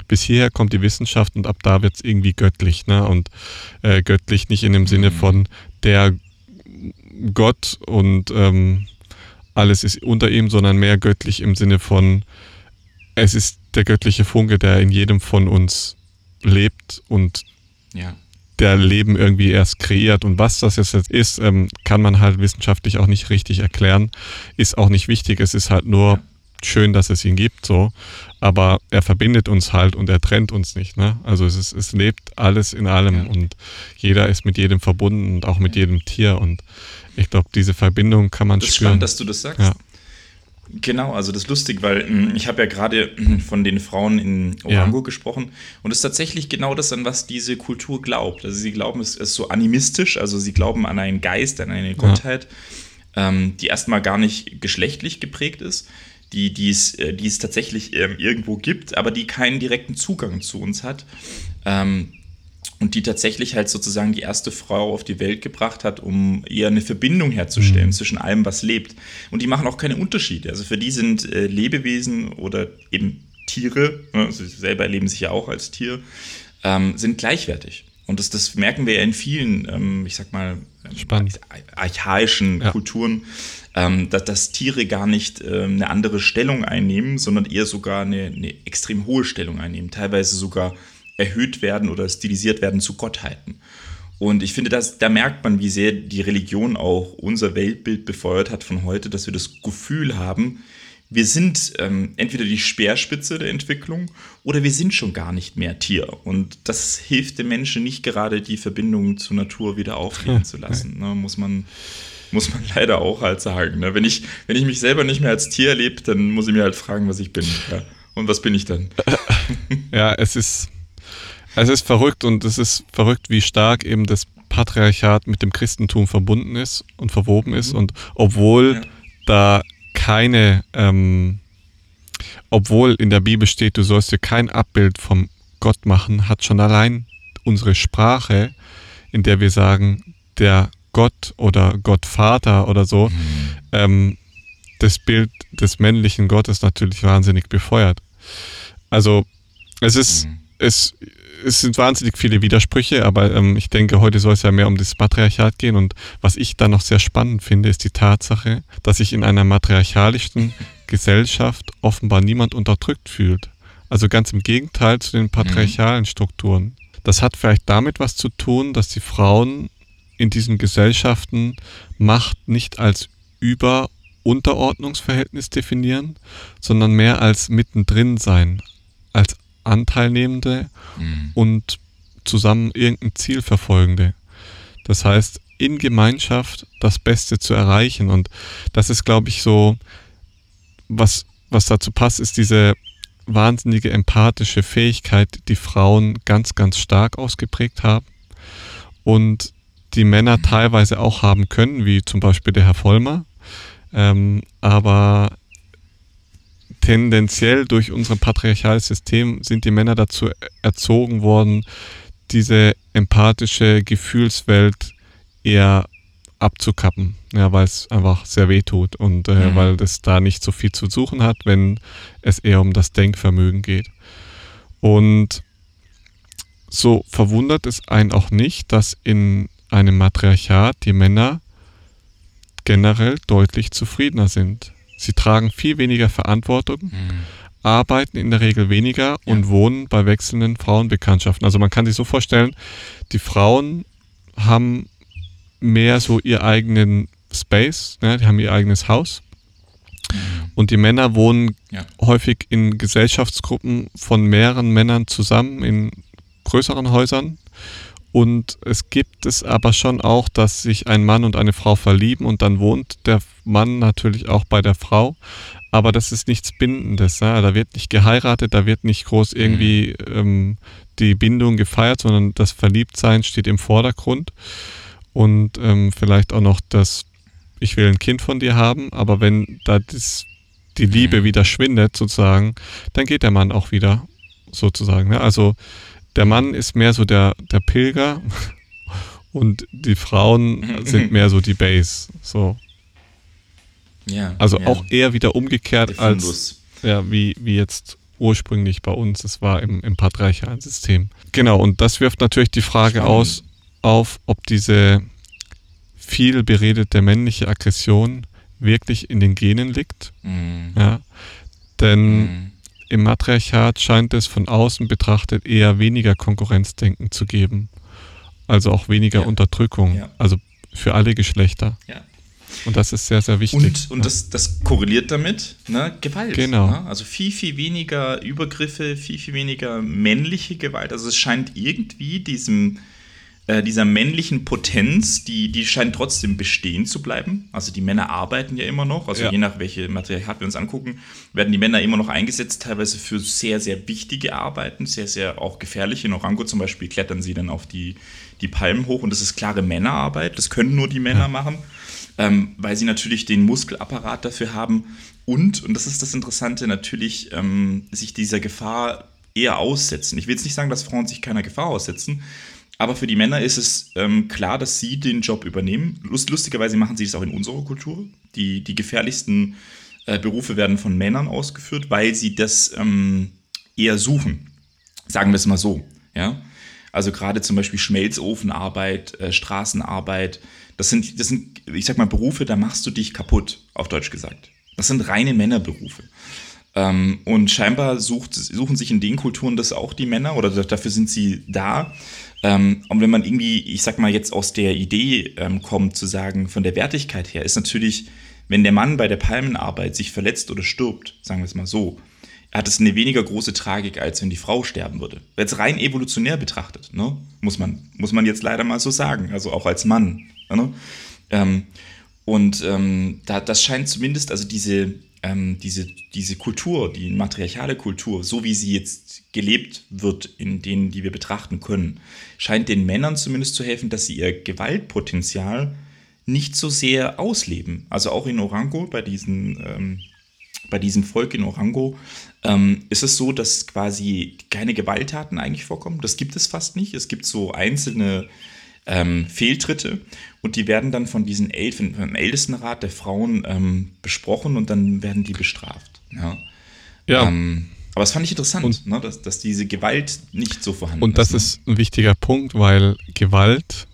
bis hierher kommt die Wissenschaft und ab da wird es irgendwie göttlich. Ne? Und äh, göttlich nicht in dem Sinne mhm. von der Gott und ähm, alles ist unter ihm, sondern mehr göttlich im Sinne von, es ist der göttliche Funke, der in jedem von uns lebt und ja. der Leben irgendwie erst kreiert. Und was das jetzt ist, ähm, kann man halt wissenschaftlich auch nicht richtig erklären. Ist auch nicht wichtig. Es ist halt nur ja. schön, dass es ihn gibt, so. Aber er verbindet uns halt und er trennt uns nicht. Ne? Also es, ist, es lebt alles in allem ja. und jeder ist mit jedem verbunden und auch mit jedem Tier. Und ich glaube, diese Verbindung kann man das spüren. Spannend, dass du das sagst. Genau, also das ist lustig, weil hm, ich habe ja gerade hm, von den Frauen in Orango ja. gesprochen und es ist tatsächlich genau das, an was diese Kultur glaubt. Also sie glauben, es ist so animistisch, also sie glauben an einen Geist, an eine Gottheit, ja. ähm, die erstmal gar nicht geschlechtlich geprägt ist, die, die, es, äh, die es tatsächlich ähm, irgendwo gibt, aber die keinen direkten Zugang zu uns hat. Ähm, und die tatsächlich halt sozusagen die erste Frau auf die Welt gebracht hat, um eher eine Verbindung herzustellen mhm. zwischen allem, was lebt. Und die machen auch keine Unterschiede. Also für die sind äh, Lebewesen oder eben Tiere, ne, sie selber erleben sich ja auch als Tier, ähm, sind gleichwertig. Und das, das merken wir ja in vielen, ähm, ich sag mal, Spannend. archaischen ja. Kulturen, ähm, dass, dass, Tiere gar nicht ähm, eine andere Stellung einnehmen, sondern eher sogar eine, eine extrem hohe Stellung einnehmen. Teilweise sogar erhöht werden oder stilisiert werden zu Gottheiten. Und ich finde, dass, da merkt man, wie sehr die Religion auch unser Weltbild befeuert hat von heute, dass wir das Gefühl haben, wir sind ähm, entweder die Speerspitze der Entwicklung oder wir sind schon gar nicht mehr Tier. Und das hilft dem Menschen nicht gerade, die Verbindung zur Natur wieder aufleben *laughs* zu lassen. Ne, muss man muss man *laughs* leider auch halt sagen. Ne? Wenn, ich, wenn ich mich selber nicht mehr als Tier erlebe, dann muss ich mir halt fragen, was ich bin. Ja? Und was bin ich dann? *laughs* Ja, es ist, es ist verrückt und es ist verrückt, wie stark eben das Patriarchat mit dem Christentum verbunden ist und verwoben ist. Mhm. Und obwohl ja. da keine, ähm, obwohl in der Bibel steht, du sollst dir kein Abbild vom Gott machen, hat schon allein unsere Sprache, in der wir sagen, der Gott oder Gottvater oder so, mhm. ähm, das Bild des männlichen Gottes natürlich wahnsinnig befeuert. Also es ist, mhm. es es sind wahnsinnig viele Widersprüche, aber ähm, ich denke, heute soll es ja mehr um das Matriarchat gehen. Und was ich da noch sehr spannend finde, ist die Tatsache, dass sich in einer matriarchalischen *laughs* Gesellschaft offenbar niemand unterdrückt fühlt. Also ganz im Gegenteil zu den mhm. patriarchalen Strukturen. Das hat vielleicht damit was zu tun, dass die Frauen in diesen Gesellschaften Macht nicht als Über- Unterordnungsverhältnis definieren, sondern mehr als mittendrin sein, als Anteilnehmende mhm. und zusammen irgendein Ziel verfolgende. Das heißt, in Gemeinschaft das Beste zu erreichen. Und das ist, glaube ich, so, was, was dazu passt, ist diese wahnsinnige empathische Fähigkeit, die Frauen ganz, ganz stark ausgeprägt haben und die Männer mhm. teilweise auch haben können, wie zum Beispiel der Herr Vollmer. Ähm, aber tendenziell durch unser patriarchales System sind die Männer dazu erzogen worden, diese empathische Gefühlswelt eher abzukappen, ja, weil es einfach sehr weh tut und äh, mhm. weil es da nicht so viel zu suchen hat, wenn es eher um das Denkvermögen geht. Und so verwundert es einen auch nicht, dass in einem Matriarchat die Männer generell deutlich zufriedener sind. Sie tragen viel weniger Verantwortung, mhm. arbeiten in der Regel weniger ja. und wohnen bei wechselnden Frauenbekanntschaften. Also man kann sich so vorstellen, die Frauen haben mehr so ihr eigenen Space, ne? die haben ihr eigenes Haus. Mhm. Und die Männer wohnen ja. häufig in Gesellschaftsgruppen von mehreren Männern zusammen in größeren Häusern und es gibt es aber schon auch, dass sich ein Mann und eine Frau verlieben und dann wohnt der Mann natürlich auch bei der Frau. aber das ist nichts Bindendes. Ja? Da wird nicht geheiratet, da wird nicht groß irgendwie ähm, die Bindung gefeiert, sondern das Verliebtsein steht im Vordergrund und ähm, vielleicht auch noch das, ich will ein Kind von dir haben, aber wenn da das, die Liebe wieder schwindet sozusagen, dann geht der Mann auch wieder sozusagen. Ne? Also der Mann ist mehr so der, der Pilger *laughs* und die Frauen sind *laughs* mehr so die Base. So. Ja, Also ja. auch eher wieder Der umgekehrt als ja, wie, wie jetzt ursprünglich bei uns. Es war im, im patriarchalen System. Genau, und das wirft natürlich die Frage Spannend. aus, auf, ob diese viel beredete männliche Aggression wirklich in den Genen liegt. Mhm. Ja? Denn Mhm. Im Matriarchat scheint es von außen betrachtet eher weniger Konkurrenzdenken zu geben. Also auch weniger Ja. Unterdrückung. Ja. Also für alle Geschlechter. Ja. Und das ist sehr, sehr wichtig. Und, und das, das korreliert damit, ne? Gewalt. Genau. Ne? Also viel, viel weniger Übergriffe, viel, viel weniger männliche Gewalt. Also es scheint irgendwie diesem, äh, dieser männlichen Potenz, die, die scheint trotzdem bestehen zu bleiben. Also die Männer arbeiten ja immer noch. Also Ja. je nach welche Material wir uns angucken, werden die Männer immer noch eingesetzt, teilweise für sehr, sehr wichtige Arbeiten, sehr, sehr auch gefährliche. In Orango zum Beispiel klettern sie dann auf die, die Palmen hoch und das ist klare Männerarbeit. Das können nur die Männer machen ähm, weil sie natürlich den Muskelapparat dafür haben und, und das ist das Interessante, natürlich ähm, sich dieser Gefahr eher aussetzen. Ich will jetzt nicht sagen, dass Frauen sich keiner Gefahr aussetzen, aber für die Männer ist es ähm, klar, dass sie den Job übernehmen. Lust, lustigerweise machen sie das auch in unserer Kultur. Die, die gefährlichsten äh, Berufe werden von Männern ausgeführt, weil sie das ähm, eher suchen. Sagen wir es mal so. Ja? Also gerade zum Beispiel Schmelzofenarbeit, äh, Straßenarbeit, das sind, das sind, ich sag mal, Berufe, da machst du dich kaputt, auf Deutsch gesagt. Das sind reine Männerberufe. Ähm, und scheinbar sucht, suchen sich in den Kulturen das auch die Männer oder da- dafür sind sie da. Ähm, und wenn man irgendwie, ich sag mal, jetzt aus der Idee ähm, kommt, zu sagen, von der Wertigkeit her, ist natürlich, wenn der Mann bei der Palmenarbeit sich verletzt oder stirbt, sagen wir es mal so, hat es eine weniger große Tragik, als wenn die Frau sterben würde. Jetzt rein evolutionär betrachtet, ne? muss, man, muss man jetzt leider mal so sagen, also auch als Mann. Ne? Ähm, und ähm, da, das scheint zumindest, also diese, ähm, diese, diese Kultur, die matriarchale Kultur, so wie sie jetzt gelebt wird in denen, die wir betrachten können, scheint den Männern zumindest zu helfen, dass sie ihr Gewaltpotenzial nicht so sehr ausleben. Also auch in Orango, bei diesen, ähm, bei diesem Volk in Orango, ähm, ist es so, dass quasi keine Gewalttaten eigentlich vorkommen. Das gibt es fast nicht. Es gibt so einzelne ähm, Fehltritte und die werden dann von diesen Elfen, vom Ältestenrat der Frauen ähm, besprochen und dann werden die bestraft. Ja. Ja, Ähm, aber das fand ich interessant, Und- ne, dass, dass diese Gewalt nicht so vorhanden und das ne? ist ein wichtiger Punkt, weil Gewalt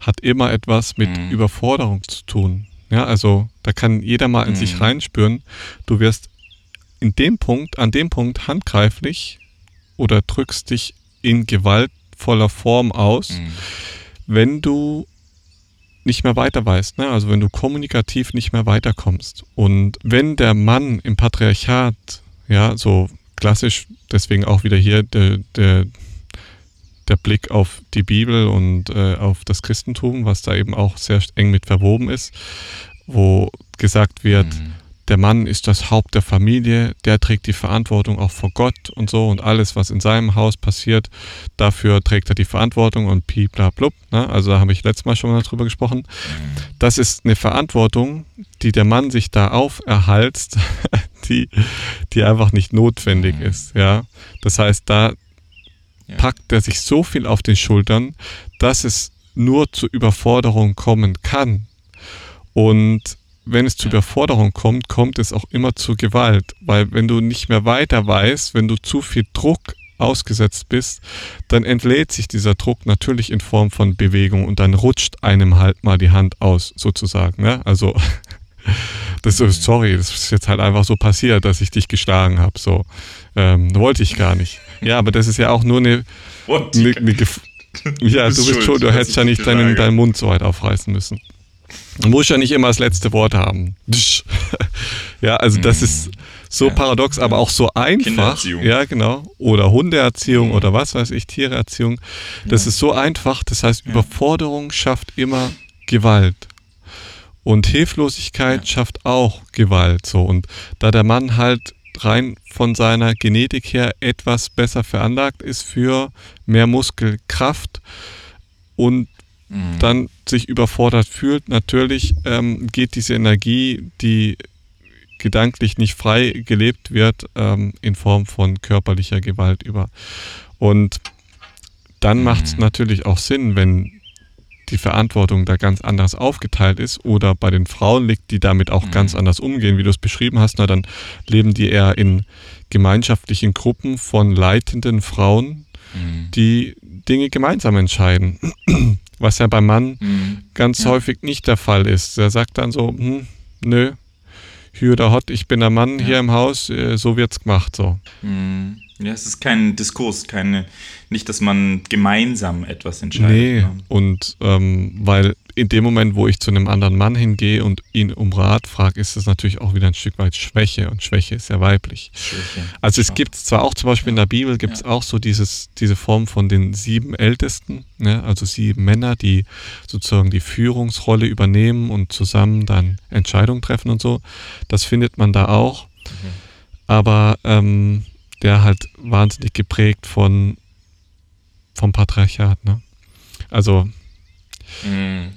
hat immer etwas mit Mhm. Überforderung zu tun. Ja, also da kann jeder mal in sich Mhm. reinspüren. Du wirst in dem Punkt, an dem Punkt handgreiflich oder drückst dich in gewaltvoller Form aus, Mhm. Wenn du nicht mehr weiter weißt, ne? also wenn du kommunikativ nicht mehr weiterkommst. Und wenn der Mann im Patriarchat, ja, so klassisch, deswegen auch wieder hier der, der, der Blick auf die Bibel und äh, auf das Christentum, was da eben auch sehr eng mit verwoben ist, wo gesagt wird, Mhm. Der Mann ist das Haupt der Familie, der trägt die Verantwortung auch vor Gott und so und alles, was in seinem Haus passiert, dafür trägt er die Verantwortung und pi bla blub. Ne? Also da habe ich letztes Mal schon mal drüber gesprochen. Das ist eine Verantwortung, die der Mann sich da auferhalst, *laughs* die, die einfach nicht notwendig Mhm. ist. Ja? Das heißt, da Ja. packt er sich so viel auf den Schultern, dass es nur zu Überforderung kommen kann. Und wenn es zu Ja. Überforderung kommt, kommt es auch immer zu Gewalt. Weil wenn du nicht mehr weiter weißt, wenn du zu viel Druck ausgesetzt bist, dann entlädt sich dieser Druck natürlich in Form von Bewegung und dann rutscht einem halt mal die Hand aus, sozusagen. Ne? Also, *laughs* das ist, sorry, das ist jetzt halt einfach so passiert, dass ich dich geschlagen habe. So, ähm, wollte ich gar nicht. Ja, aber das ist ja auch nur eine, eine, eine Ja, *laughs* du bist schuld, du hättest ja nicht deinen, deinen Mund so weit aufreißen müssen. Du musst ja nicht immer das letzte Wort haben. *laughs* Ja, also das ist so Mhm. Ja. paradox, aber auch so einfach. Ja, genau. Oder Hundeerziehung Mhm. oder was weiß ich, Tiereerziehung. Das Ja. ist so einfach. Das heißt. Überforderung schafft immer Gewalt. Und Hilflosigkeit ja. schafft auch Gewalt. So. Und da der Mann halt rein von seiner Genetik her etwas besser veranlagt ist für mehr Muskelkraft und mhm. dann sich überfordert fühlt, natürlich ähm, geht diese Energie, die gedanklich nicht frei gelebt wird, ähm, in Form von körperlicher Gewalt über. Und dann mhm. macht es natürlich auch Sinn, wenn die Verantwortung da ganz anders aufgeteilt ist oder bei den Frauen liegt, die damit auch mhm. ganz anders umgehen, wie du es beschrieben hast, na, dann leben die eher in gemeinschaftlichen Gruppen von leitenden Frauen, mhm. die Dinge gemeinsam entscheiden. Was ja beim Mann mhm. ganz ja. häufig nicht der Fall ist. Er sagt dann so, hm, nö, hier oder hot, ich bin der Mann ja. hier im Haus, äh, so wird's gemacht. So. Mhm. Ja, es ist kein Diskurs, keine, nicht, dass man gemeinsam etwas entscheidet. Nee, ja. und ähm, weil in dem Moment, wo ich zu einem anderen Mann hingehe und ihn um Rat frage, ist das natürlich auch wieder ein Stück weit Schwäche und Schwäche ist ja weiblich. Schwäche. Also es gibt zwar auch zum Beispiel in der Bibel gibt es ja. auch so dieses, diese Form von den sieben Ältesten, ne? also sieben Männer, die sozusagen die Führungsrolle übernehmen und zusammen dann Entscheidungen treffen und so. Das findet man da auch. Mhm. Aber ähm, der halt wahnsinnig geprägt von vom Patriarchat, ne? Also mm,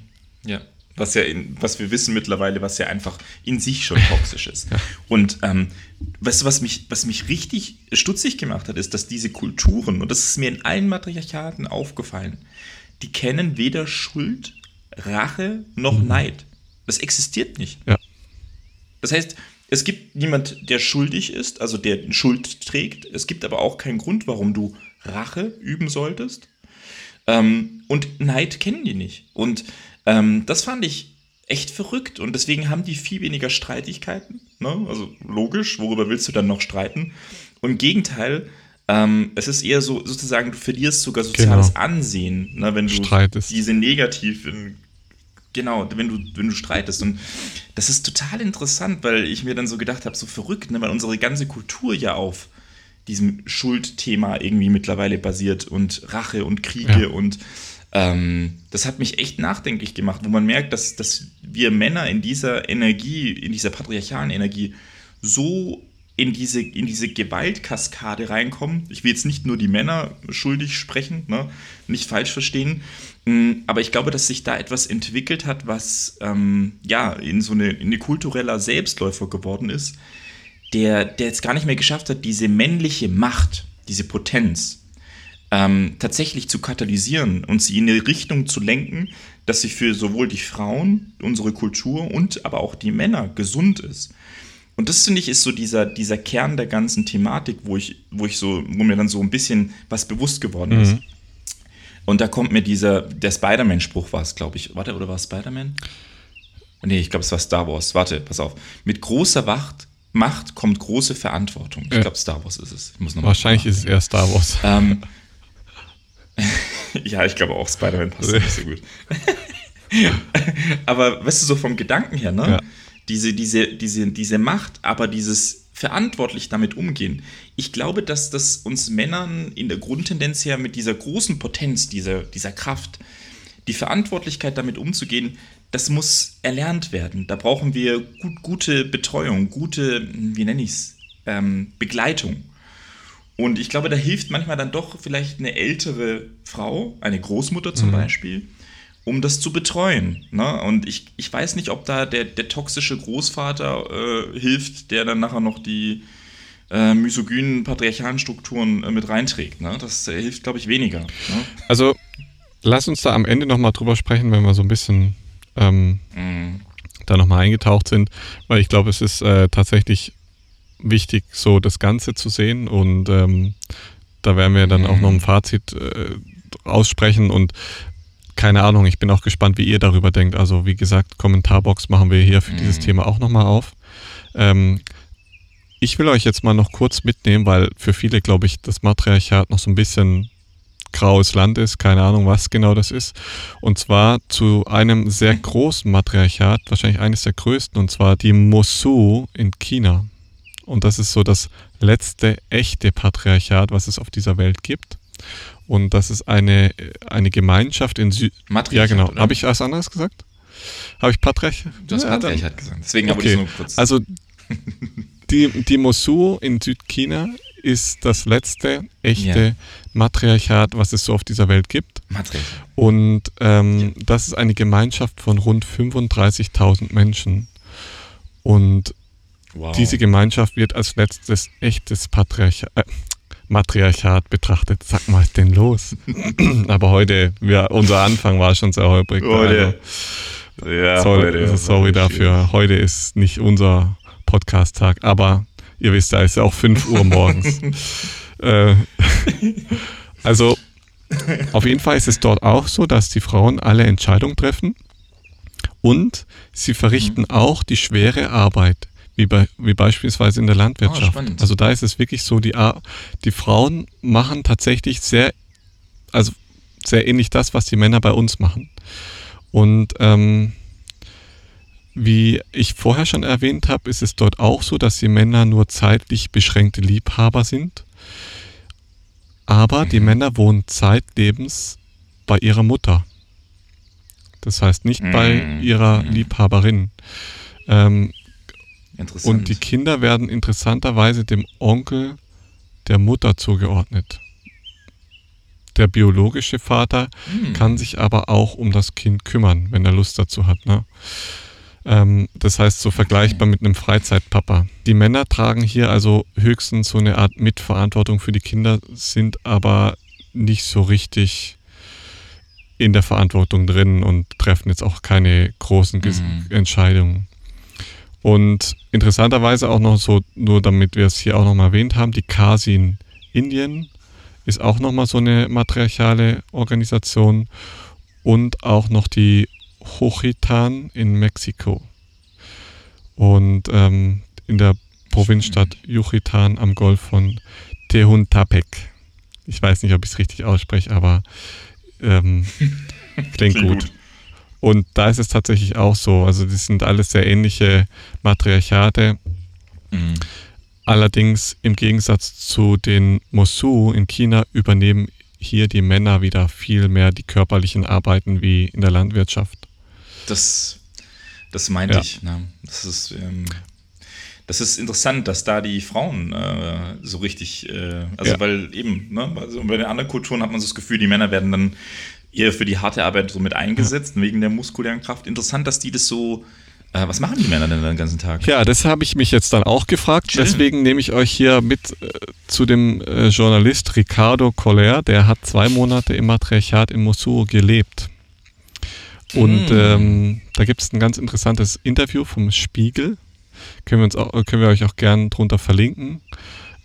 ja, was ja in, was wir wissen mittlerweile, was ja einfach in sich schon toxisch ist. *laughs* ja. Und ähm, weißt du, was mich, was mich richtig stutzig gemacht hat, ist, dass diese Kulturen, und das ist mir in allen Matriarchaten aufgefallen, die kennen weder Schuld, Rache noch mhm. Neid. Das existiert nicht. Ja. Das heißt, es gibt niemand, der schuldig ist, also der Schuld trägt. Es gibt aber auch keinen Grund, warum du Rache üben solltest. Ähm, und Neid kennen die nicht. Und ähm, das fand ich echt verrückt. Und deswegen haben die viel weniger Streitigkeiten. Ne? Also logisch, worüber willst du dann noch streiten? Und im Gegenteil, ähm, es ist eher so, sozusagen, du verlierst sogar soziales genau. Ansehen, ne? wenn du Streitest. diese negativen Genau, wenn du, wenn du streitest. Und das ist total interessant, weil ich mir dann so gedacht habe, so verrückt, ne? weil unsere ganze Kultur ja auf diesem Schuldthema irgendwie mittlerweile basiert und Rache und Kriege ja. und ähm, das hat mich echt nachdenklich gemacht, wo man merkt, dass, dass wir Männer in dieser Energie, in dieser patriarchalen Energie so in diese, in diese Gewaltkaskade reinkommen. Ich will jetzt nicht nur die Männer schuldig sprechen, ne? nicht falsch verstehen, mm, aber ich glaube, dass sich da etwas entwickelt hat, was ähm, ja in so eine, in eine kultureller Selbstläufer geworden ist, der, der jetzt gar nicht mehr geschafft hat, diese männliche Macht, diese Potenz ähm, tatsächlich zu katalysieren und sie in eine Richtung zu lenken, dass sie für sowohl die Frauen, unsere Kultur und aber auch die Männer gesund ist. Und das finde ich ist so dieser, dieser Kern der ganzen Thematik, wo ich, wo ich so, wo mir dann so ein bisschen was bewusst geworden ist. Mhm. Und da kommt mir dieser, der Spider-Man-Spruch war es, glaube ich. Warte, oder war es Spider-Man? Nee, ich glaube, es war Star Wars. Warte, pass auf. Mit großer Wacht, Macht kommt große Verantwortung. Ich glaube, Star Wars ist es. Wahrscheinlich ist es eher Star Wars. Ähm, *laughs* ja, ich glaube auch, Spider-Man passt nicht so gut. *laughs* *laughs* Aber weißt du, so vom Gedanken her, ne? Ja diese, diese, diese, diese Macht, aber dieses verantwortlich damit umgehen. Ich glaube, dass das uns Männern in der Grundtendenz her mit dieser großen Potenz, dieser, dieser Kraft, die Verantwortlichkeit damit umzugehen, das muss erlernt werden. Da brauchen wir gut, gute Betreuung, gute, wie nenne ich es, ähm, Begleitung. Und ich glaube, da hilft manchmal dann doch vielleicht eine ältere Frau, eine Großmutter zum mhm. Beispiel, um das zu betreuen. Ne? Und ich, ich weiß nicht, ob da der, der toxische Großvater äh, hilft, der dann nachher noch die äh, misogynen patriarchalen Strukturen äh, mit reinträgt. Ne? Das äh, hilft, glaube ich, weniger. Ne? Also lass uns da am Ende nochmal drüber sprechen, wenn wir so ein bisschen ähm, mm. da nochmal eingetaucht sind, weil ich glaube, es ist äh, tatsächlich wichtig, so das Ganze zu sehen und ähm, da werden wir dann mm. auch noch ein Fazit äh, aussprechen und keine Ahnung, ich bin auch gespannt, wie ihr darüber denkt. Also wie gesagt, Kommentarbox machen wir hier für mhm. dieses Thema auch nochmal auf. Ähm, ich will euch jetzt mal noch kurz mitnehmen, weil für viele, glaube ich, das Matriarchat noch so ein bisschen graues Land ist, keine Ahnung, was genau das ist. Und zwar zu einem sehr großen Matriarchat, wahrscheinlich eines der größten, und zwar die Mosu in China. Und das ist so das letzte echte Patriarchat, was es auf dieser Welt gibt. Und das ist eine, eine Gemeinschaft in Süd. Ja, genau. Habe ich was anderes gesagt? Habe ich Patriarchat? Du hast Ja, Patriarchat gesagt. Deswegen habe ich Okay, das nur kurz. also *laughs* die, die Mosul in Südchina ist das letzte echte Ja. Matriarchat, was es so auf dieser Welt gibt. Matriarchat. Und ähm, das ist eine Gemeinschaft von rund 35.000 Menschen. Und Wow. diese Gemeinschaft wird als letztes echtes Patriarchat, äh, Matriarchat betrachtet. Sag mal, ist denn los? *clears throat* Aber heute, ja, unser Anfang war schon sehr holprig. Heute. Ja, Also, sorry, heute. also sorry dafür. Heute ist nicht unser Podcast-Tag, aber ihr wisst ja, es ist ja auch 5 Uhr morgens. *laughs* äh, also, auf jeden Fall ist es dort auch so, dass die Frauen alle Entscheidungen treffen und sie verrichten Mhm. auch die schwere Arbeit, wie, bei, wie beispielsweise in der Landwirtschaft. spannend. also da ist es wirklich so, die, die Frauen machen tatsächlich sehr, also sehr ähnlich das, was die Männer bei uns machen. Und ähm, wie ich vorher schon erwähnt habe, ist es dort auch so, dass die Männer nur zeitlich beschränkte Liebhaber sind. Aber die Männer wohnen zeitlebens bei ihrer Mutter. Das heißt nicht bei Mm. ihrer Mm. Liebhaberin. Ähm, Interessant. und die Kinder werden interessanterweise dem Onkel der Mutter zugeordnet. Der biologische Vater Hm. kann sich aber auch um das Kind kümmern, wenn er Lust dazu hat. Ne? Ähm, das heißt, so vergleichbar mit einem Freizeitpapa. Die Männer tragen hier also höchstens so eine Art Mitverantwortung für die Kinder, sind aber nicht so richtig in der Verantwortung drin und treffen jetzt auch keine großen Ges Mhm. Entscheidungen. Und interessanterweise auch noch so, nur damit wir es hier auch nochmal erwähnt haben, die Kasi in Indien ist auch nochmal so eine matriarchale Organisation und auch noch die Hochitan in Mexiko. Und ähm, in der Provinzstadt Yucatan am Golf von Tehuantepec. Ich weiß nicht, ob ich es richtig ausspreche, aber ähm, *laughs* klingt, Klingt gut. gut. Und da ist es tatsächlich auch so. Also das sind alles sehr ähnliche Matriarchate. Mhm. Allerdings im Gegensatz zu den Mosu in China übernehmen hier die Männer wieder viel mehr die körperlichen Arbeiten wie in der Landwirtschaft. Das, das meinte Ja. ich. Ne? Das, ist, ähm, das ist interessant, dass da die Frauen äh, so richtig, äh, also Ja. weil eben, ne, also bei den anderen Kulturen hat man so das Gefühl, die Männer werden dann eher für die harte Arbeit so mit eingesetzt, wegen der muskulären Kraft. Interessant, dass die das so, äh, was machen die Männer denn den ganzen Tag? Ja, das habe ich mich jetzt dann auch gefragt. Schön. Deswegen nehme ich euch hier mit äh, zu dem äh, Journalist Ricardo Coller. Der hat zwei Monate im Matriarchat in Mosul gelebt. Und Mm. ähm, da gibt es ein ganz interessantes Interview vom Spiegel. Können wir, uns auch, können wir euch auch gern drunter verlinken.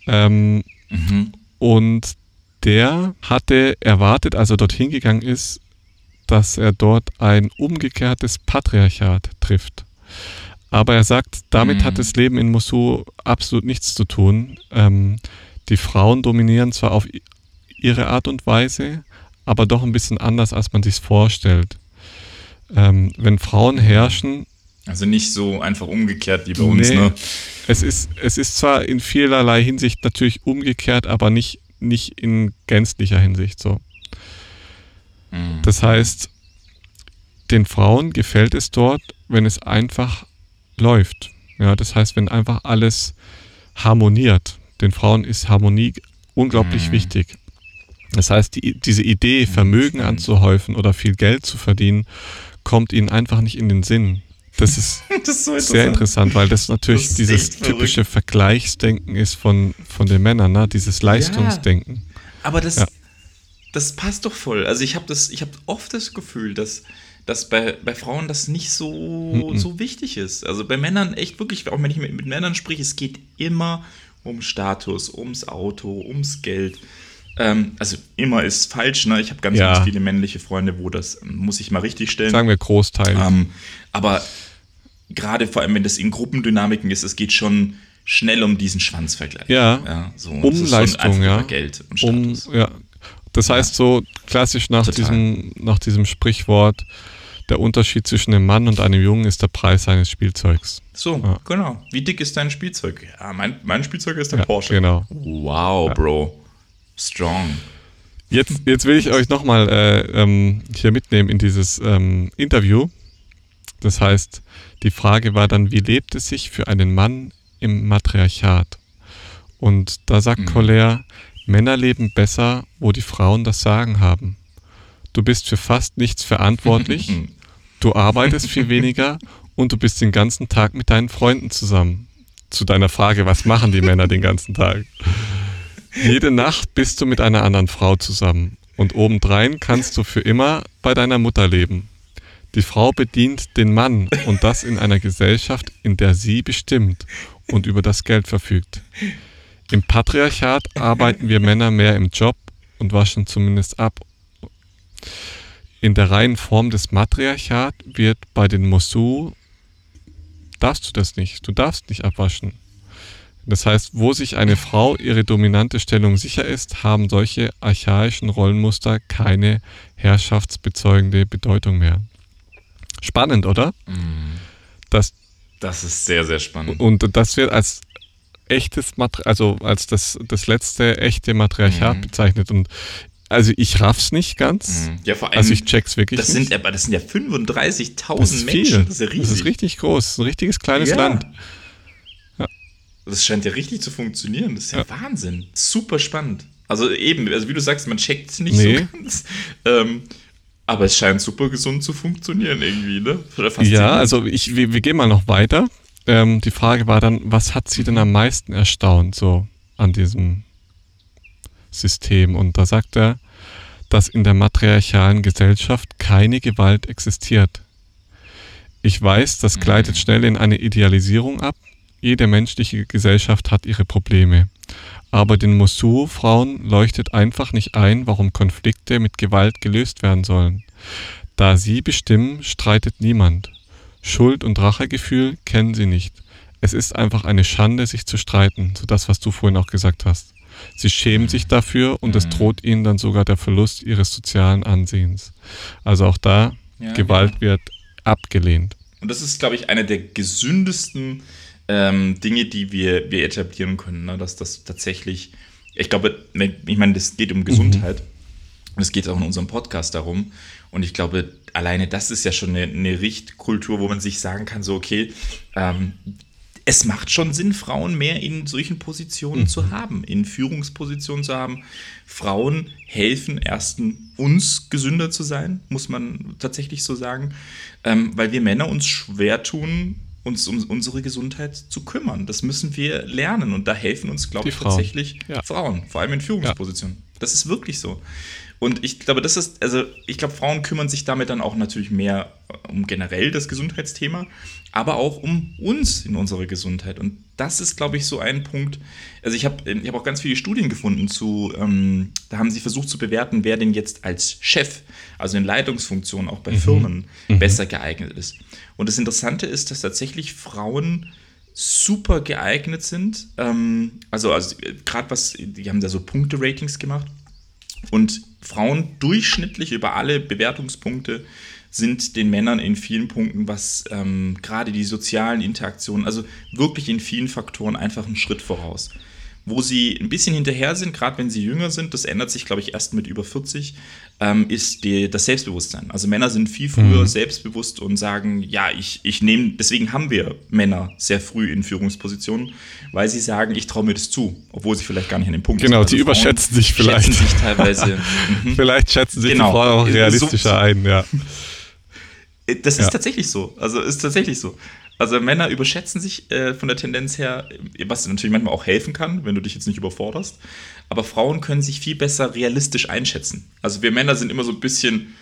Ähm, Mhm. Und der hatte erwartet, als er dorthin gegangen ist, dass er dort ein umgekehrtes Patriarchat trifft. Aber er sagt, damit Mhm. hat das Leben in Mosul absolut nichts zu tun. Ähm, die Frauen dominieren zwar auf ihre Art und Weise, aber doch ein bisschen anders, als man sich vorstellt. Ähm, wenn Frauen herrschen, Also nicht so einfach umgekehrt wie bei uns, Nee. ne? es ist, es ist zwar in vielerlei Hinsicht natürlich umgekehrt, aber nicht, nicht in gänzlicher Hinsicht so. Mhm. Das heißt, den Frauen gefällt es dort, wenn es einfach läuft. Ja, das heißt, wenn einfach alles harmoniert. Den Frauen ist Harmonie unglaublich Mhm. wichtig. Das heißt, die, diese Idee, Vermögen spannend. anzuhäufen oder viel Geld zu verdienen, kommt ihnen einfach nicht in den Sinn. Das ist *laughs* Das ist so sehr interessant, weil das natürlich Das dieses typische Vergleichsdenken ist von, von den Männern, ne? dieses Leistungsdenken. Aber das, Ja. das passt doch voll. Also ich habe habe oft das Gefühl, dass, dass bei, bei Frauen das nicht so, Mhm. so wichtig ist. Also bei Männern echt wirklich, auch wenn ich mit, mit Männern spreche, es geht immer um Status, ums Auto, ums Geld. Ähm, also immer ist falsch, ne? Ich habe ganz, Ja. ganz viele männliche Freunde, wo das ähm, muss ich mal richtig stellen. Sagen wir Großteil. Ähm, aber gerade vor allem, wenn das in Gruppendynamiken ist, es geht schon schnell um diesen Schwanzvergleich. Ja. so, Um Leistung, ja. Geld und um, Status. ja. Das heißt so klassisch nach Total. diesem, nach diesem Sprichwort, der Unterschied zwischen einem Mann und einem Jungen ist der Preis seines Spielzeugs. So, Ja. genau. Wie dick ist dein Spielzeug? Ja, mein, mein Spielzeug ist der Ja, Porsche. genau. Wow, Bro. Strong. Jetzt, jetzt will ich euch nochmal äh, ähm, hier mitnehmen in dieses ähm, Interview. Das heißt, die Frage war dann, wie lebt es sich für einen Mann im Matriarchat? Und da sagt mhm. Collier, Männer leben besser, wo die Frauen das Sagen haben. Du bist für fast nichts verantwortlich, *laughs* du arbeitest viel weniger und du bist den ganzen Tag mit deinen Freunden zusammen. Zu deiner Frage, was machen die Männer den ganzen Tag? Jede Nacht bist du mit einer anderen Frau zusammen und obendrein kannst du für immer bei deiner Mutter leben. Die Frau bedient den Mann und das in einer Gesellschaft, in der sie bestimmt und über das Geld verfügt. Im Patriarchat arbeiten wir Männer mehr im Job und waschen zumindest ab. In der reinen Form des Matriarchat wird bei den Mosu darfst du das nicht. Du darfst nicht abwaschen. Das heißt, wo sich eine Frau ihre dominante Stellung sicher ist, haben solche archaischen Rollenmuster keine herrschaftsbezeugende Bedeutung mehr. Spannend, oder? Mhm. Das, das ist sehr, sehr spannend. Und das wird als echtes Material, also als das, das letzte echte Matriarchat mhm. bezeichnet. Und also ich raff's nicht ganz. Mhm. Ja, vor allem, also ich check's wirklich das nicht. Sind, aber das sind ja 35.000 Menschen. Das ist ja riesig. Das ist richtig groß. Ein richtiges kleines ja. Land. Das scheint ja richtig zu funktionieren. Das ist ja, ja. Wahnsinn. Super spannend. Also eben, also wie du sagst, man checkt es nicht nee. so ganz. Ähm, aber es scheint super gesund zu funktionieren irgendwie, ne? Ja, also ich, wir, wir, gehen mal noch weiter. Ähm, die Frage war dann, was hat sie denn am meisten erstaunt so an diesem System? Und da sagt er, dass in der matriarchalen Gesellschaft keine Gewalt existiert. Ich weiß, das gleitet mhm. schnell in eine Idealisierung ab. Jede menschliche Gesellschaft hat ihre Probleme. Aber den Mosuo-Frauen leuchtet einfach nicht ein, warum Konflikte mit Gewalt gelöst werden sollen. Da sie bestimmen, streitet niemand. Schuld und Rachegefühl kennen sie nicht. Es ist einfach eine Schande, sich zu streiten, so das, was du vorhin auch gesagt hast. Sie schämen sich dafür und es mhm. droht ihnen dann sogar der Verlust ihres sozialen Ansehens. Also auch da, ja, Gewalt ja. wird abgelehnt. Und das ist, glaube ich, eine der gesündesten ähm, Dinge, die wir, wir etablieren können, ne? dass das tatsächlich, ich glaube, ich meine, das geht um Gesundheit mhm. und es geht auch in unserem Podcast darum. Und ich glaube, alleine das ist ja schon eine, eine Richtkultur, wo man sich sagen kann, so, okay, ähm, es macht schon Sinn, Frauen mehr in solchen Positionen mhm. zu haben, in Führungspositionen zu haben. Frauen helfen erstens uns gesünder zu sein, muss man tatsächlich so sagen, ähm, weil wir Männer uns schwer tun, uns um unsere Gesundheit zu kümmern. Das müssen wir lernen und da helfen uns, glaube ich, Frauen. tatsächlich ja. Frauen, vor allem in Führungspositionen. Ja. Das ist wirklich so. Und ich glaube, das ist, also ich glaube, Frauen kümmern sich damit dann auch natürlich mehr um generell das Gesundheitsthema, aber auch um uns in unserer Gesundheit. Und das ist, glaube ich, so ein Punkt. Also ich habe ich hab auch ganz viele Studien gefunden zu, ähm, da haben sie versucht zu bewerten, wer denn jetzt als Chef, also in Leitungsfunktionen auch bei mhm. Firmen, mhm. besser geeignet ist. Und das Interessante ist, dass tatsächlich Frauen super geeignet sind. Ähm, also, also gerade was, die haben da so Punkte-Ratings gemacht. Und Frauen durchschnittlich über alle Bewertungspunkte sind den Männern in vielen Punkten, was ähm, gerade die sozialen Interaktionen, also wirklich in vielen Faktoren einfach einen Schritt voraus. Wo sie ein bisschen hinterher sind, gerade wenn sie jünger sind, das ändert sich, glaube ich, erst mit über 40, ähm, ist die, das Selbstbewusstsein. Also Männer sind viel früher mhm. selbstbewusst und sagen, ja, ich, ich nehme, deswegen haben wir Männer sehr früh in Führungspositionen, weil sie sagen, ich traue mir das zu, obwohl sie vielleicht gar nicht an dem Punkt genau, sind. Genau, also die überschätzen sich vielleicht. Schätzen sich teilweise. *laughs* Mhm. vielleicht schätzen sich genau. die Frauen auch realistischer so, ein, ja. *laughs* Das ist ja. tatsächlich so. Also ist tatsächlich so. Also Männer überschätzen sich äh, von der Tendenz her, was natürlich manchmal auch helfen kann, wenn du dich jetzt nicht überforderst. Aber Frauen können sich viel besser realistisch einschätzen. Also wir Männer sind immer so ein bisschen,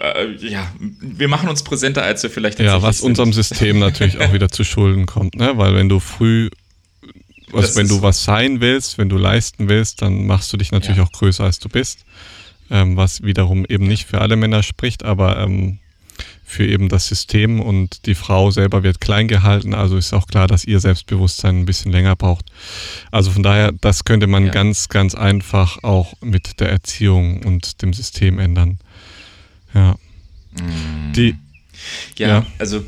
äh, ja, wir machen uns präsenter, als wir vielleicht Ja, was sind. unserem System natürlich auch wieder zu Schulden kommt, ne? Weil wenn du früh, also wenn du was sein willst, wenn du leisten willst, dann machst du dich natürlich ja. auch größer, als du bist. Ähm, was wiederum eben nicht für alle Männer spricht, aber ähm, für eben das System und die Frau selber wird klein gehalten, also ist auch klar, dass ihr Selbstbewusstsein ein bisschen länger braucht. Also von daher, das könnte man ja. ganz, ganz einfach auch mit der Erziehung und dem System ändern. Ja. Mhm. Die, ja, ja, also.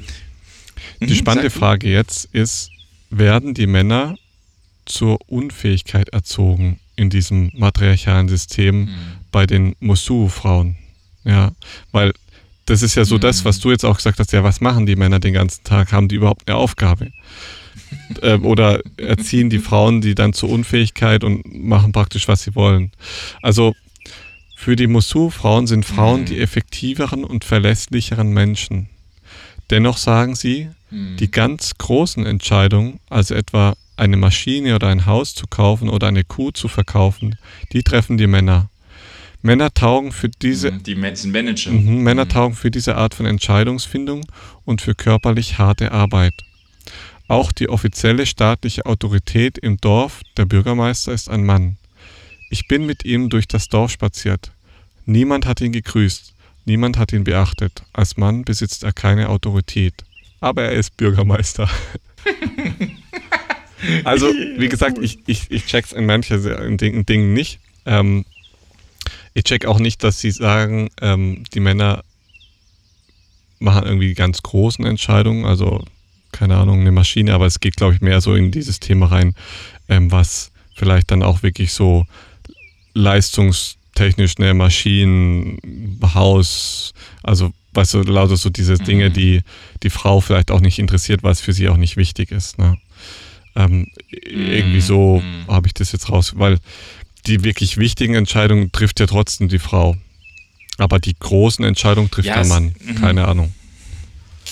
Die mhm, spannende Frage jetzt ist, werden die Männer zur Unfähigkeit erzogen in diesem matriarchalen System mhm. bei den Mosu-Frauen? Ja, weil das ist ja so mhm. das, was du jetzt auch gesagt hast, ja, was machen die Männer den ganzen Tag? Haben die überhaupt eine Aufgabe? *laughs* ähm, oder erziehen die Frauen die dann zur Unfähigkeit und machen praktisch, was sie wollen? Also für die Musu, Frauen sind Frauen mhm. die effektiveren und verlässlicheren Menschen. Dennoch sagen sie, mhm. die ganz großen Entscheidungen, also etwa eine Maschine oder ein Haus zu kaufen oder eine Kuh zu verkaufen, die treffen die Männer. Männer taugen für diese mhm, die Manager. Mhm, Männer mhm. taugen für diese Art von Entscheidungsfindung und für körperlich harte Arbeit. Auch die offizielle staatliche Autorität im Dorf, der Bürgermeister, ist ein Mann. Ich bin mit ihm durch das Dorf spaziert. Niemand hat ihn gegrüßt, niemand hat ihn beachtet. Als Mann besitzt er keine Autorität. Aber er ist Bürgermeister. *laughs* also, wie gesagt, ich, ich, ich check's in manchen Dingen nicht. Ähm, ich check auch nicht, dass sie sagen, ähm, die Männer machen irgendwie ganz großen Entscheidungen, also keine Ahnung, eine Maschine, aber es geht, glaube ich, mehr so in dieses Thema rein, ähm, was vielleicht dann auch wirklich so leistungstechnisch eine Maschinenhaus, also weißt du, lauter so diese Dinge, mhm. die die Frau vielleicht auch nicht interessiert, was für sie auch nicht wichtig ist. Ne? Ähm, irgendwie so mhm. habe ich das jetzt raus, weil die wirklich wichtigen Entscheidungen trifft ja trotzdem die Frau. Aber die großen Entscheidungen trifft ja, der Mann. Mhm. Keine Ahnung.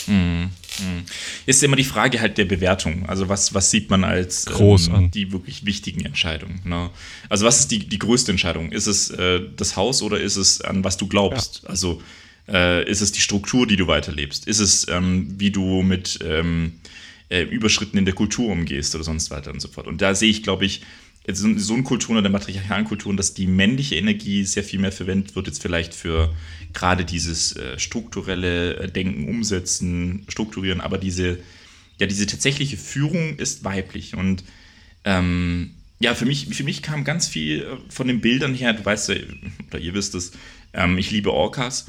Mhm. Mhm. Ist immer die Frage halt der Bewertung. Also was, was sieht man als Groß ähm, die wirklich wichtigen Entscheidungen? Ne? Also was ist die, die größte Entscheidung? Ist es äh, das Haus oder ist es an was du glaubst? Ja. Also äh, ist es die Struktur, die du weiterlebst? Ist es, ähm, wie du mit ähm, äh, Überschritten in der Kultur umgehst oder sonst weiter und so fort? Und da sehe ich, glaube ich, so eine Kulturen oder matriarchalen Kulturen, dass die männliche Energie sehr viel mehr verwendet wird, jetzt vielleicht für gerade dieses äh, strukturelle äh, Denken, Umsetzen, Strukturieren, aber diese, ja, diese tatsächliche Führung ist weiblich. Und ähm, ja, für mich, für mich kam ganz viel äh, von den Bildern her, du weißt ja, oder ihr wisst es, ähm, ich liebe Orcas.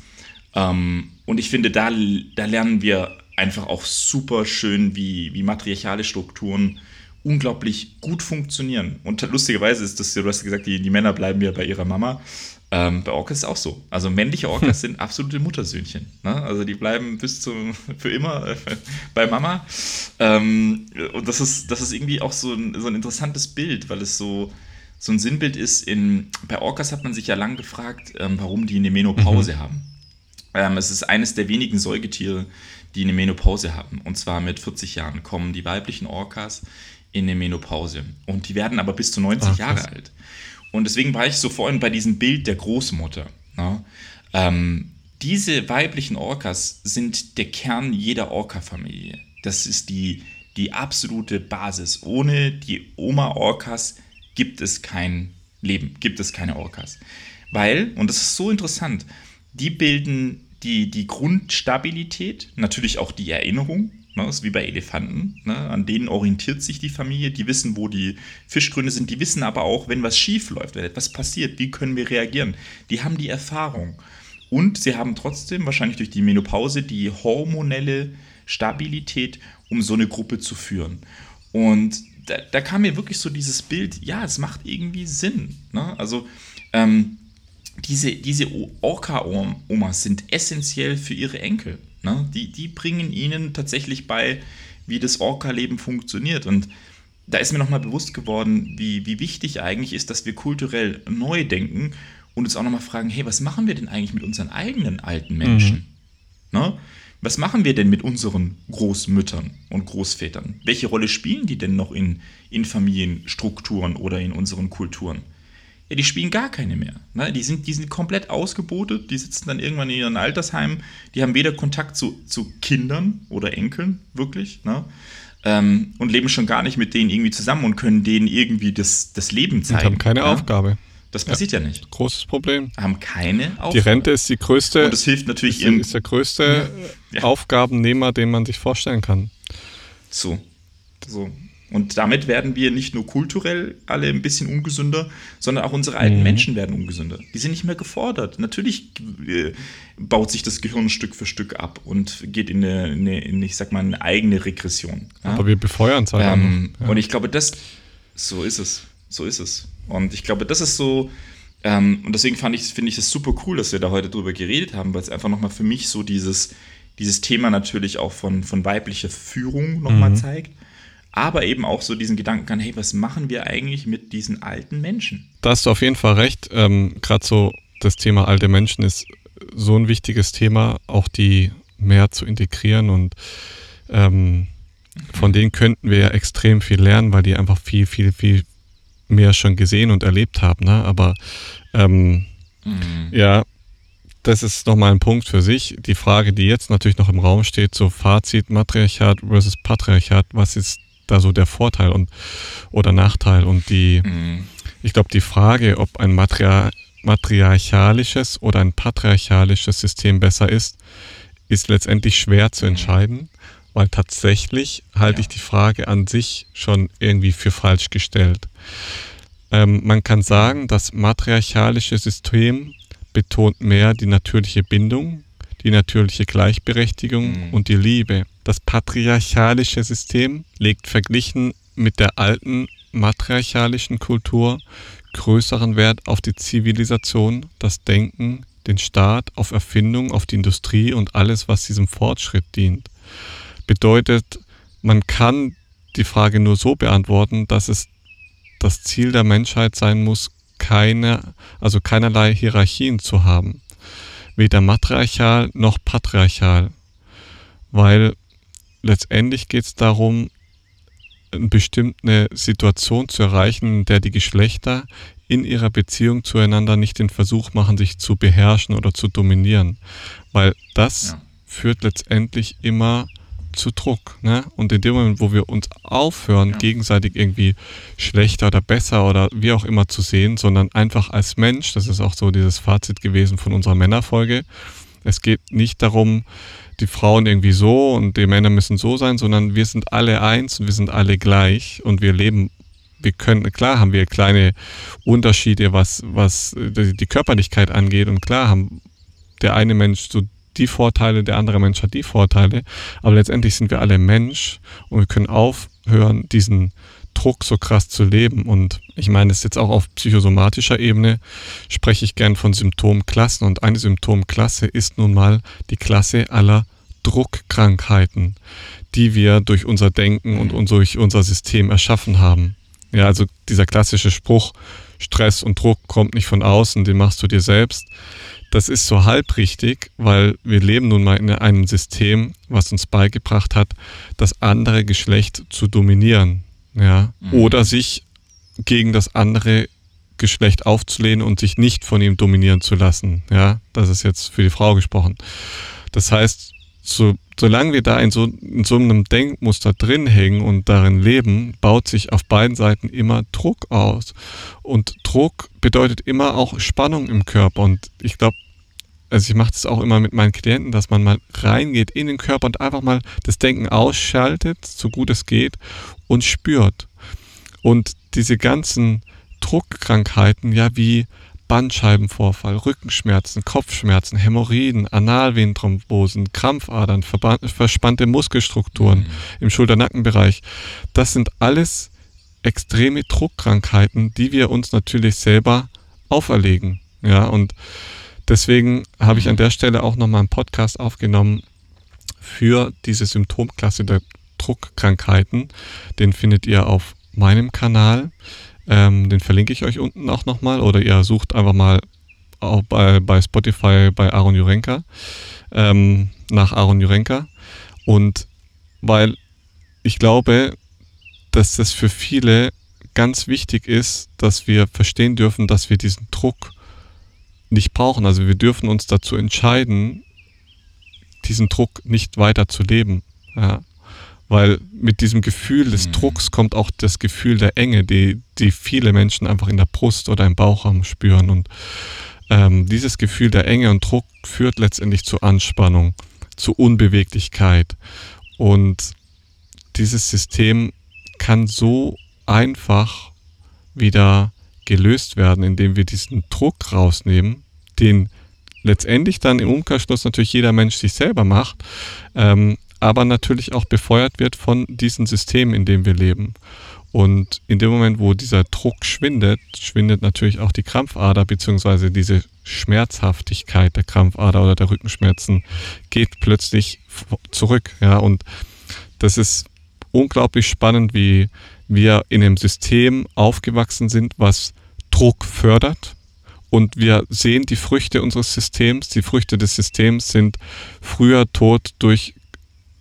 Ähm, und ich finde, da, da lernen wir einfach auch super schön, wie, wie matriarchale Strukturen unglaublich gut funktionieren. Und lustigerweise ist das, du hast gesagt, die, die Männer bleiben ja bei ihrer Mama. Ähm, bei Orcas ist es auch so. Also männliche Orcas *laughs* sind absolute Muttersöhnchen. Ne? Also die bleiben bis zum *laughs* für immer äh, bei Mama. Ähm, und das ist, das ist irgendwie auch so ein, so ein interessantes Bild, weil es so, so ein Sinnbild ist. In, bei Orcas hat man sich ja lang gefragt, ähm, warum die eine Menopause mhm. haben. Ähm, es ist eines der wenigen Säugetiere, die eine Menopause haben. Und zwar mit 40 Jahren kommen die weiblichen Orcas in der Menopause. Und die werden aber bis zu 90 Ach, Jahre alt. Und deswegen war ich so vorhin bei diesem Bild der Großmutter. Ne? Ähm, diese weiblichen Orcas sind der Kern jeder Orca-Familie. Das ist die, die absolute Basis. Ohne die Oma-Orcas gibt es kein Leben, gibt es keine Orcas. Weil, und das ist so interessant, die bilden die, die Grundstabilität, natürlich auch die Erinnerung, Ne, ist wie bei Elefanten. Ne? An denen orientiert sich die Familie. Die wissen, wo die Fischgründe sind. Die wissen aber auch, wenn was schief läuft, wenn etwas passiert, wie können wir reagieren. Die haben die Erfahrung. Und sie haben trotzdem wahrscheinlich durch die Menopause die hormonelle Stabilität, um so eine Gruppe zu führen. Und da, da kam mir wirklich so dieses Bild, ja, es macht irgendwie Sinn. Ne? Also ähm, diese, diese Orca-Omas sind essentiell für ihre Enkel. Ne? Die, die bringen ihnen tatsächlich bei, wie das Orca-Leben funktioniert. Und da ist mir nochmal bewusst geworden, wie, wie wichtig eigentlich ist, dass wir kulturell neu denken und uns auch nochmal fragen, hey, was machen wir denn eigentlich mit unseren eigenen alten Menschen? Mhm. Ne? Was machen wir denn mit unseren Großmüttern und Großvätern? Welche Rolle spielen die denn noch in, in Familienstrukturen oder in unseren Kulturen? Ja, die spielen gar keine mehr. Ne? Die, sind, die sind komplett ausgebotet, die sitzen dann irgendwann in ihren Altersheimen, die haben weder Kontakt zu, zu Kindern oder Enkeln, wirklich, ne? Ähm, und leben schon gar nicht mit denen irgendwie zusammen und können denen irgendwie das, das Leben zeigen. Und haben keine ja? Aufgabe. Das passiert ja, ja, nicht. Großes Problem. Haben keine Aufgabe. Die Rente ist die größte. Und das hilft natürlich ist, ist der größte ja. Aufgabennehmer, den man sich vorstellen kann. So. So. Und damit werden wir nicht nur kulturell alle ein bisschen ungesünder, sondern auch unsere alten mhm. Menschen werden ungesünder. Die sind nicht mehr gefordert. Natürlich äh, baut sich das Gehirn Stück für Stück ab und geht in eine, eine in, ich sag mal, eine eigene Regression. Ja? Aber wir befeuern es halt. Ähm, ja. Und ich glaube, das, so ist es. So ist es. Und ich glaube, das ist so Ähm, und deswegen fand ich, finde ich es super cool, dass wir da heute drüber geredet haben, weil es einfach nochmal für mich so dieses, dieses Thema natürlich auch von, von weiblicher Führung nochmal mhm. zeigt. Aber eben auch so diesen Gedanken kann, hey, was machen wir eigentlich mit diesen alten Menschen? Da hast du auf jeden Fall recht. Ähm, Gerade so das Thema alte Menschen ist so ein wichtiges Thema, auch die mehr zu integrieren und ähm, von denen könnten wir ja extrem viel lernen, weil die einfach viel, viel, viel mehr schon gesehen und erlebt haben. Ne? Aber ähm, mhm. ja, das ist nochmal ein Punkt für sich. Die Frage, die jetzt natürlich noch im Raum steht, so Fazit Matriarchat versus Patriarchat, was ist da so der Vorteil und oder Nachteil? Und die, mhm. ich glaube, die Frage, ob ein Matriar matriarchalisches oder ein patriarchalisches System besser ist, ist letztendlich schwer zu entscheiden, weil tatsächlich halte ja. ich die Frage an sich schon irgendwie für falsch gestellt. Ähm, man kann sagen, das matriarchalische System betont mehr die natürliche Bindung, die natürliche Gleichberechtigung mhm. und die Liebe. Das patriarchalische System legt verglichen mit der alten matriarchalischen Kultur größeren Wert auf die Zivilisation, das Denken, den Staat, auf Erfindung, auf die Industrie und alles, was diesem Fortschritt dient. Bedeutet, man kann die Frage nur so beantworten, dass es das Ziel der Menschheit sein muss, keine, also keinerlei Hierarchien zu haben. Weder matriarchal noch patriarchal. Weil letztendlich geht es darum, eine bestimmte Situation zu erreichen, in der die Geschlechter in ihrer Beziehung zueinander nicht den Versuch machen, sich zu beherrschen oder zu dominieren. Weil das ja. führt letztendlich immer zu Druck. Ne? Und in dem Moment, wo wir uns aufhören, ja. gegenseitig irgendwie schlechter oder besser oder wie auch immer zu sehen, sondern einfach als Mensch, das ist auch so dieses Fazit gewesen von unserer Männerfolge, es geht nicht darum, die Frauen irgendwie so und die Männer müssen so sein, sondern wir sind alle eins und wir sind alle gleich und wir leben wir können, klar haben wir kleine Unterschiede, was, was die Körperlichkeit angeht und klar haben der eine Mensch so die Vorteile, der andere Mensch hat die Vorteile, aber letztendlich sind wir alle Mensch und wir können aufhören, diesen Druck so krass zu leben. Und ich meine, ist jetzt auch auf psychosomatischer Ebene, spreche ich gern von Symptomklassen. Und eine Symptomklasse ist nun mal die Klasse aller Druckkrankheiten, die wir durch unser Denken und durch unser System erschaffen haben. Ja, also dieser klassische Spruch, Stress und Druck kommt nicht von außen, den machst du dir selbst. Das ist so halb richtig, weil wir leben nun mal in einem System, was uns beigebracht hat, das andere Geschlecht zu dominieren ja, mhm. oder sich gegen das andere Geschlecht aufzulehnen und sich nicht von ihm dominieren zu lassen. Ja, das ist jetzt für die Frau gesprochen. Das heißt, so, solange wir da in so, in so einem Denkmuster drin hängen und darin leben, baut sich auf beiden Seiten immer Druck aus. Und Druck bedeutet immer auch Spannung im Körper. Und ich glaube, also ich mache das auch immer mit meinen Klienten, dass man mal reingeht in den Körper und einfach mal das Denken ausschaltet, so gut es geht, und spürt. Und diese ganzen Druckkrankheiten, ja, wie Bandscheibenvorfall, Rückenschmerzen, Kopfschmerzen, Hämorrhoiden, Analvenenthrombosen, Krampfadern, verspannte Muskelstrukturen mhm. im Schulter-Nackenbereich, das sind alles extreme Druckkrankheiten, die wir uns natürlich selber auferlegen. Ja, und Deswegen habe ich an der Stelle auch nochmal einen Podcast aufgenommen für diese Symptomklasse der Druckkrankheiten. Den findet ihr auf meinem Kanal. Ähm, den verlinke ich euch unten auch nochmal oder ihr sucht einfach mal auch bei, bei Spotify bei Aaron Jurenka ähm, nach Aaron Jurenka. Und weil ich glaube, dass das für viele ganz wichtig ist, dass wir verstehen dürfen, dass wir diesen Druck nicht brauchen. Also wir dürfen uns dazu entscheiden, diesen Druck nicht weiter zu leben. Ja. Weil mit diesem Gefühl des mhm. Drucks kommt auch das Gefühl der Enge, die, die viele Menschen einfach in der Brust oder im Bauchraum spüren. Und ähm, dieses Gefühl der Enge und Druck führt letztendlich zu Anspannung, zu Unbeweglichkeit. Und dieses System kann so einfach wieder gelöst werden, indem wir diesen Druck rausnehmen, den letztendlich dann im Umkehrschluss natürlich jeder Mensch sich selber macht, ähm, aber natürlich auch befeuert wird von diesem System, in dem wir leben. Und in dem Moment, wo dieser Druck schwindet, schwindet natürlich auch die Krampfader beziehungsweise diese Schmerzhaftigkeit der Krampfader oder der Rückenschmerzen geht plötzlich zurück. Ja, und das ist unglaublich spannend, wie wir in einem System aufgewachsen sind, was Druck fördert. Und wir sehen die Früchte unseres Systems. Die Früchte des Systems sind früher Tod durch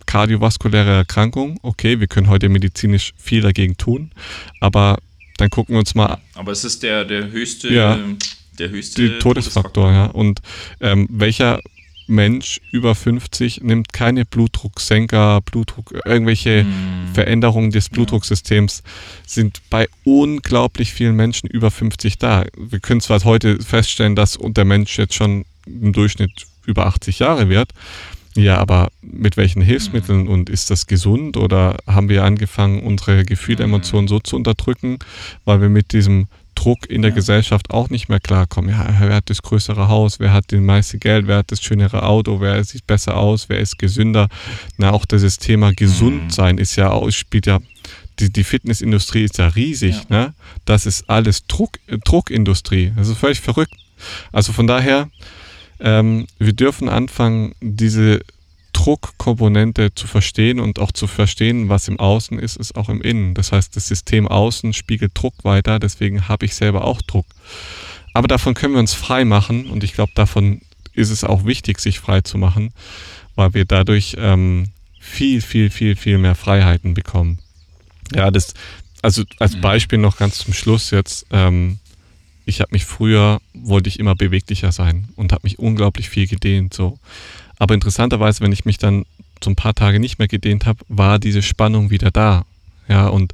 kardiovaskuläre Erkrankung. Okay, wir können heute medizinisch viel dagegen tun, aber dann gucken wir uns mal. Aber es ist der, der höchste, ja, der höchste Todesfaktor, Todesfaktor, ja. Und ähm, welcher Mensch über 50 nimmt keine Blutdrucksenker, Blutdruck, irgendwelche mm. Veränderungen des Blutdrucksystems sind bei unglaublich vielen Menschen über 50 da. Wir können zwar heute feststellen, dass der Mensch jetzt schon im Durchschnitt über 80 Jahre wird, ja, aber mit welchen Hilfsmitteln mhm. und ist das gesund oder haben wir angefangen, unsere Gefühle, mhm. Emotionen so zu unterdrücken, weil wir mit diesem Druck in der ja. Gesellschaft auch nicht mehr klarkommen. Ja, wer hat das größere Haus, wer hat den meiste Geld, wer hat das schönere Auto, wer sieht besser aus, wer ist gesünder. Na, auch dieses Thema gesund mhm. sein ist ja auch, spielt ja, die, die Fitnessindustrie ist ja riesig, ja. ne? Das ist alles Druck, Druckindustrie. Das ist völlig verrückt. Also von daher, ähm, wir dürfen anfangen, diese Druckkomponente zu verstehen und auch zu verstehen, was im Außen ist, ist auch im Innen. Das heißt, das System außen spiegelt Druck weiter, deswegen habe ich selber auch Druck. Aber davon können wir uns frei machen und ich glaube, davon ist es auch wichtig, sich frei zu machen, weil wir dadurch ähm, viel, viel, viel, viel mehr Freiheiten bekommen. Ja, das, also als mhm. Beispiel noch ganz zum Schluss jetzt, ähm, ich habe mich früher, wollte ich immer beweglicher sein und habe mich unglaublich viel gedehnt. So. Aber interessanterweise, wenn ich mich dann so ein paar Tage nicht mehr gedehnt habe, war diese Spannung wieder da. Ja, und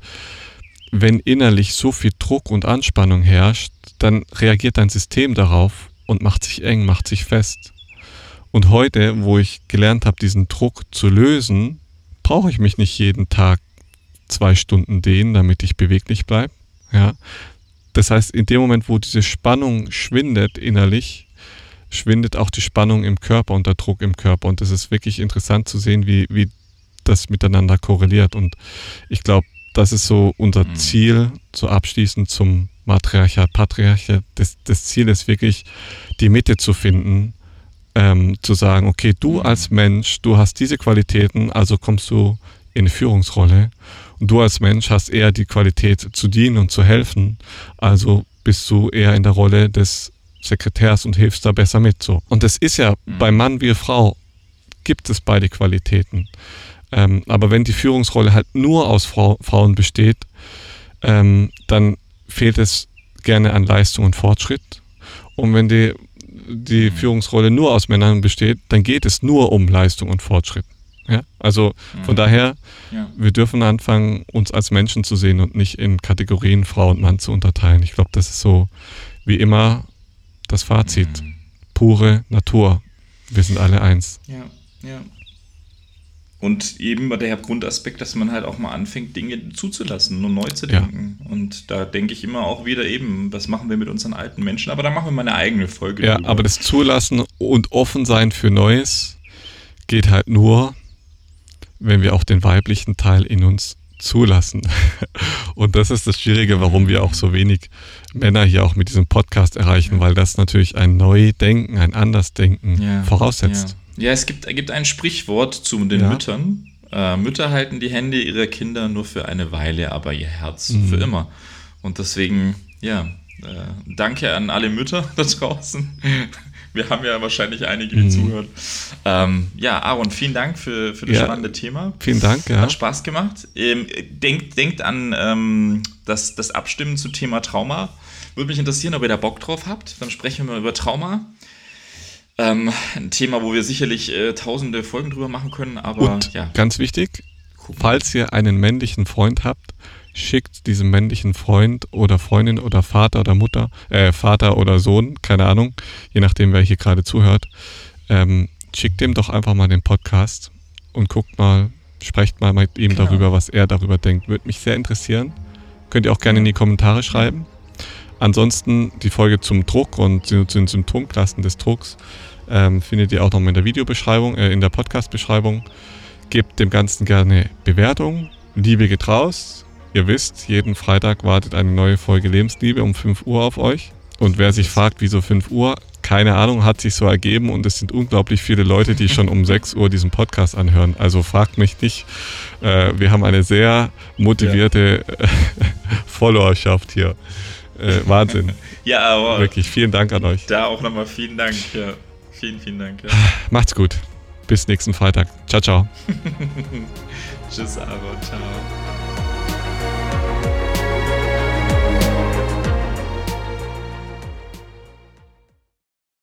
wenn innerlich so viel Druck und Anspannung herrscht, dann reagiert dein System darauf und macht sich eng, macht sich fest. Und heute, wo ich gelernt habe, diesen Druck zu lösen, brauche ich mich nicht jeden Tag zwei Stunden dehnen, damit ich beweglich bleibe. Ja, das heißt, in dem Moment, wo diese Spannung schwindet innerlich, schwindet auch die Spannung im Körper und der Druck im Körper. Und es ist wirklich interessant zu sehen, wie, wie das miteinander korreliert. Und ich glaube, das ist so unser mhm. Ziel, so abschließend zum Matriarchat, Patriarchat. Das, das Ziel ist wirklich, die Mitte zu finden, ähm, zu sagen, okay, du mhm. als Mensch, du hast diese Qualitäten, also kommst du in eine Führungsrolle. Und du als Mensch hast eher die Qualität zu dienen und zu helfen. Also bist du eher in der Rolle des Sekretärs und hilfst da besser mit. So. Und das ist ja mhm. bei Mann wie Frau, gibt es beide Qualitäten. Ähm, aber wenn die Führungsrolle halt nur aus Frau, Frauen besteht, ähm, dann fehlt es gerne an Leistung und Fortschritt. Und wenn die, die mhm. Führungsrolle nur aus Männern besteht, dann geht es nur um Leistung und Fortschritt. Ja? Also von mhm. daher, ja. wir dürfen anfangen, uns als Menschen zu sehen und nicht in Kategorien Frau und Mann zu unterteilen. Ich glaube, das ist so wie immer das Fazit. Mhm. Pure Natur. Wir sind alle eins. Ja, ja. Und eben der Grundaspekt, dass man halt auch mal anfängt, Dinge zuzulassen und neu zu denken. Ja. Und da denke ich immer auch wieder eben, was machen wir mit unseren alten Menschen? Aber da machen wir mal eine eigene Folge. Ja, drüber. aber das Zulassen und offen sein für Neues geht halt nur, wenn wir auch den weiblichen Teil in uns zulassen. *laughs* Und das ist das Schwierige, warum wir auch so wenig Männer hier auch mit diesem Podcast erreichen, weil das natürlich ein Neudenken, ein Andersdenken ja, voraussetzt. Ja. ja, es gibt, gibt ein Sprichwort zu den ja. Müttern. Äh, Mütter halten die Hände ihrer Kinder nur für eine Weile, aber ihr Herz mhm. für immer. Und deswegen, ja, äh, danke an alle Mütter *laughs* da draußen. Wir haben ja wahrscheinlich einige, die mhm. zuhören. Ähm, ja, Aaron, vielen Dank für, für das ja, spannende Thema. Vielen Dank, ja. Hat Spaß gemacht. Ähm, denkt, denkt an ähm, das, das Abstimmen zu Thema Trauma. Würde mich interessieren, ob ihr da Bock drauf habt. Dann sprechen wir mal über Trauma. Ähm, ein Thema, wo wir sicherlich äh, tausende Folgen drüber machen können, aber Und ja. Ganz wichtig, falls ihr einen männlichen Freund habt, schickt diesem männlichen Freund oder Freundin oder Vater oder Mutter, äh, Vater oder Sohn, keine Ahnung, je nachdem, wer hier gerade zuhört, ähm, schickt dem doch einfach mal den Podcast und guckt mal, sprecht mal mit ihm genau. darüber, was er darüber denkt. Würde mich sehr interessieren. Könnt ihr auch gerne in die Kommentare schreiben. Ansonsten die Folge zum Druck und zu den Symptomklassen des Drucks ähm, findet ihr auch nochmal in der Videobeschreibung, äh, in der Podcast-Beschreibung. Gebt dem Ganzen gerne Bewertung. Liebe geht raus ihr wisst, jeden Freitag wartet eine neue Folge Lebensliebe um 5 Uhr auf euch. Und wer sich fragt, wieso 5 Uhr, keine Ahnung, hat sich so ergeben und es sind unglaublich viele Leute, die schon um 6 Uhr diesen Podcast anhören. Also fragt mich nicht. Äh, wir haben eine sehr motivierte ja. *laughs* Followerschaft hier. Äh, Wahnsinn. *laughs* Ja, aber. Wirklich, vielen Dank an euch. Da auch nochmal vielen Dank. Ja. Vielen, vielen Dank. Ja. *sighs* Macht's gut. Bis nächsten Freitag. Ciao, ciao. *laughs* Tschüss, Aaron. Ciao.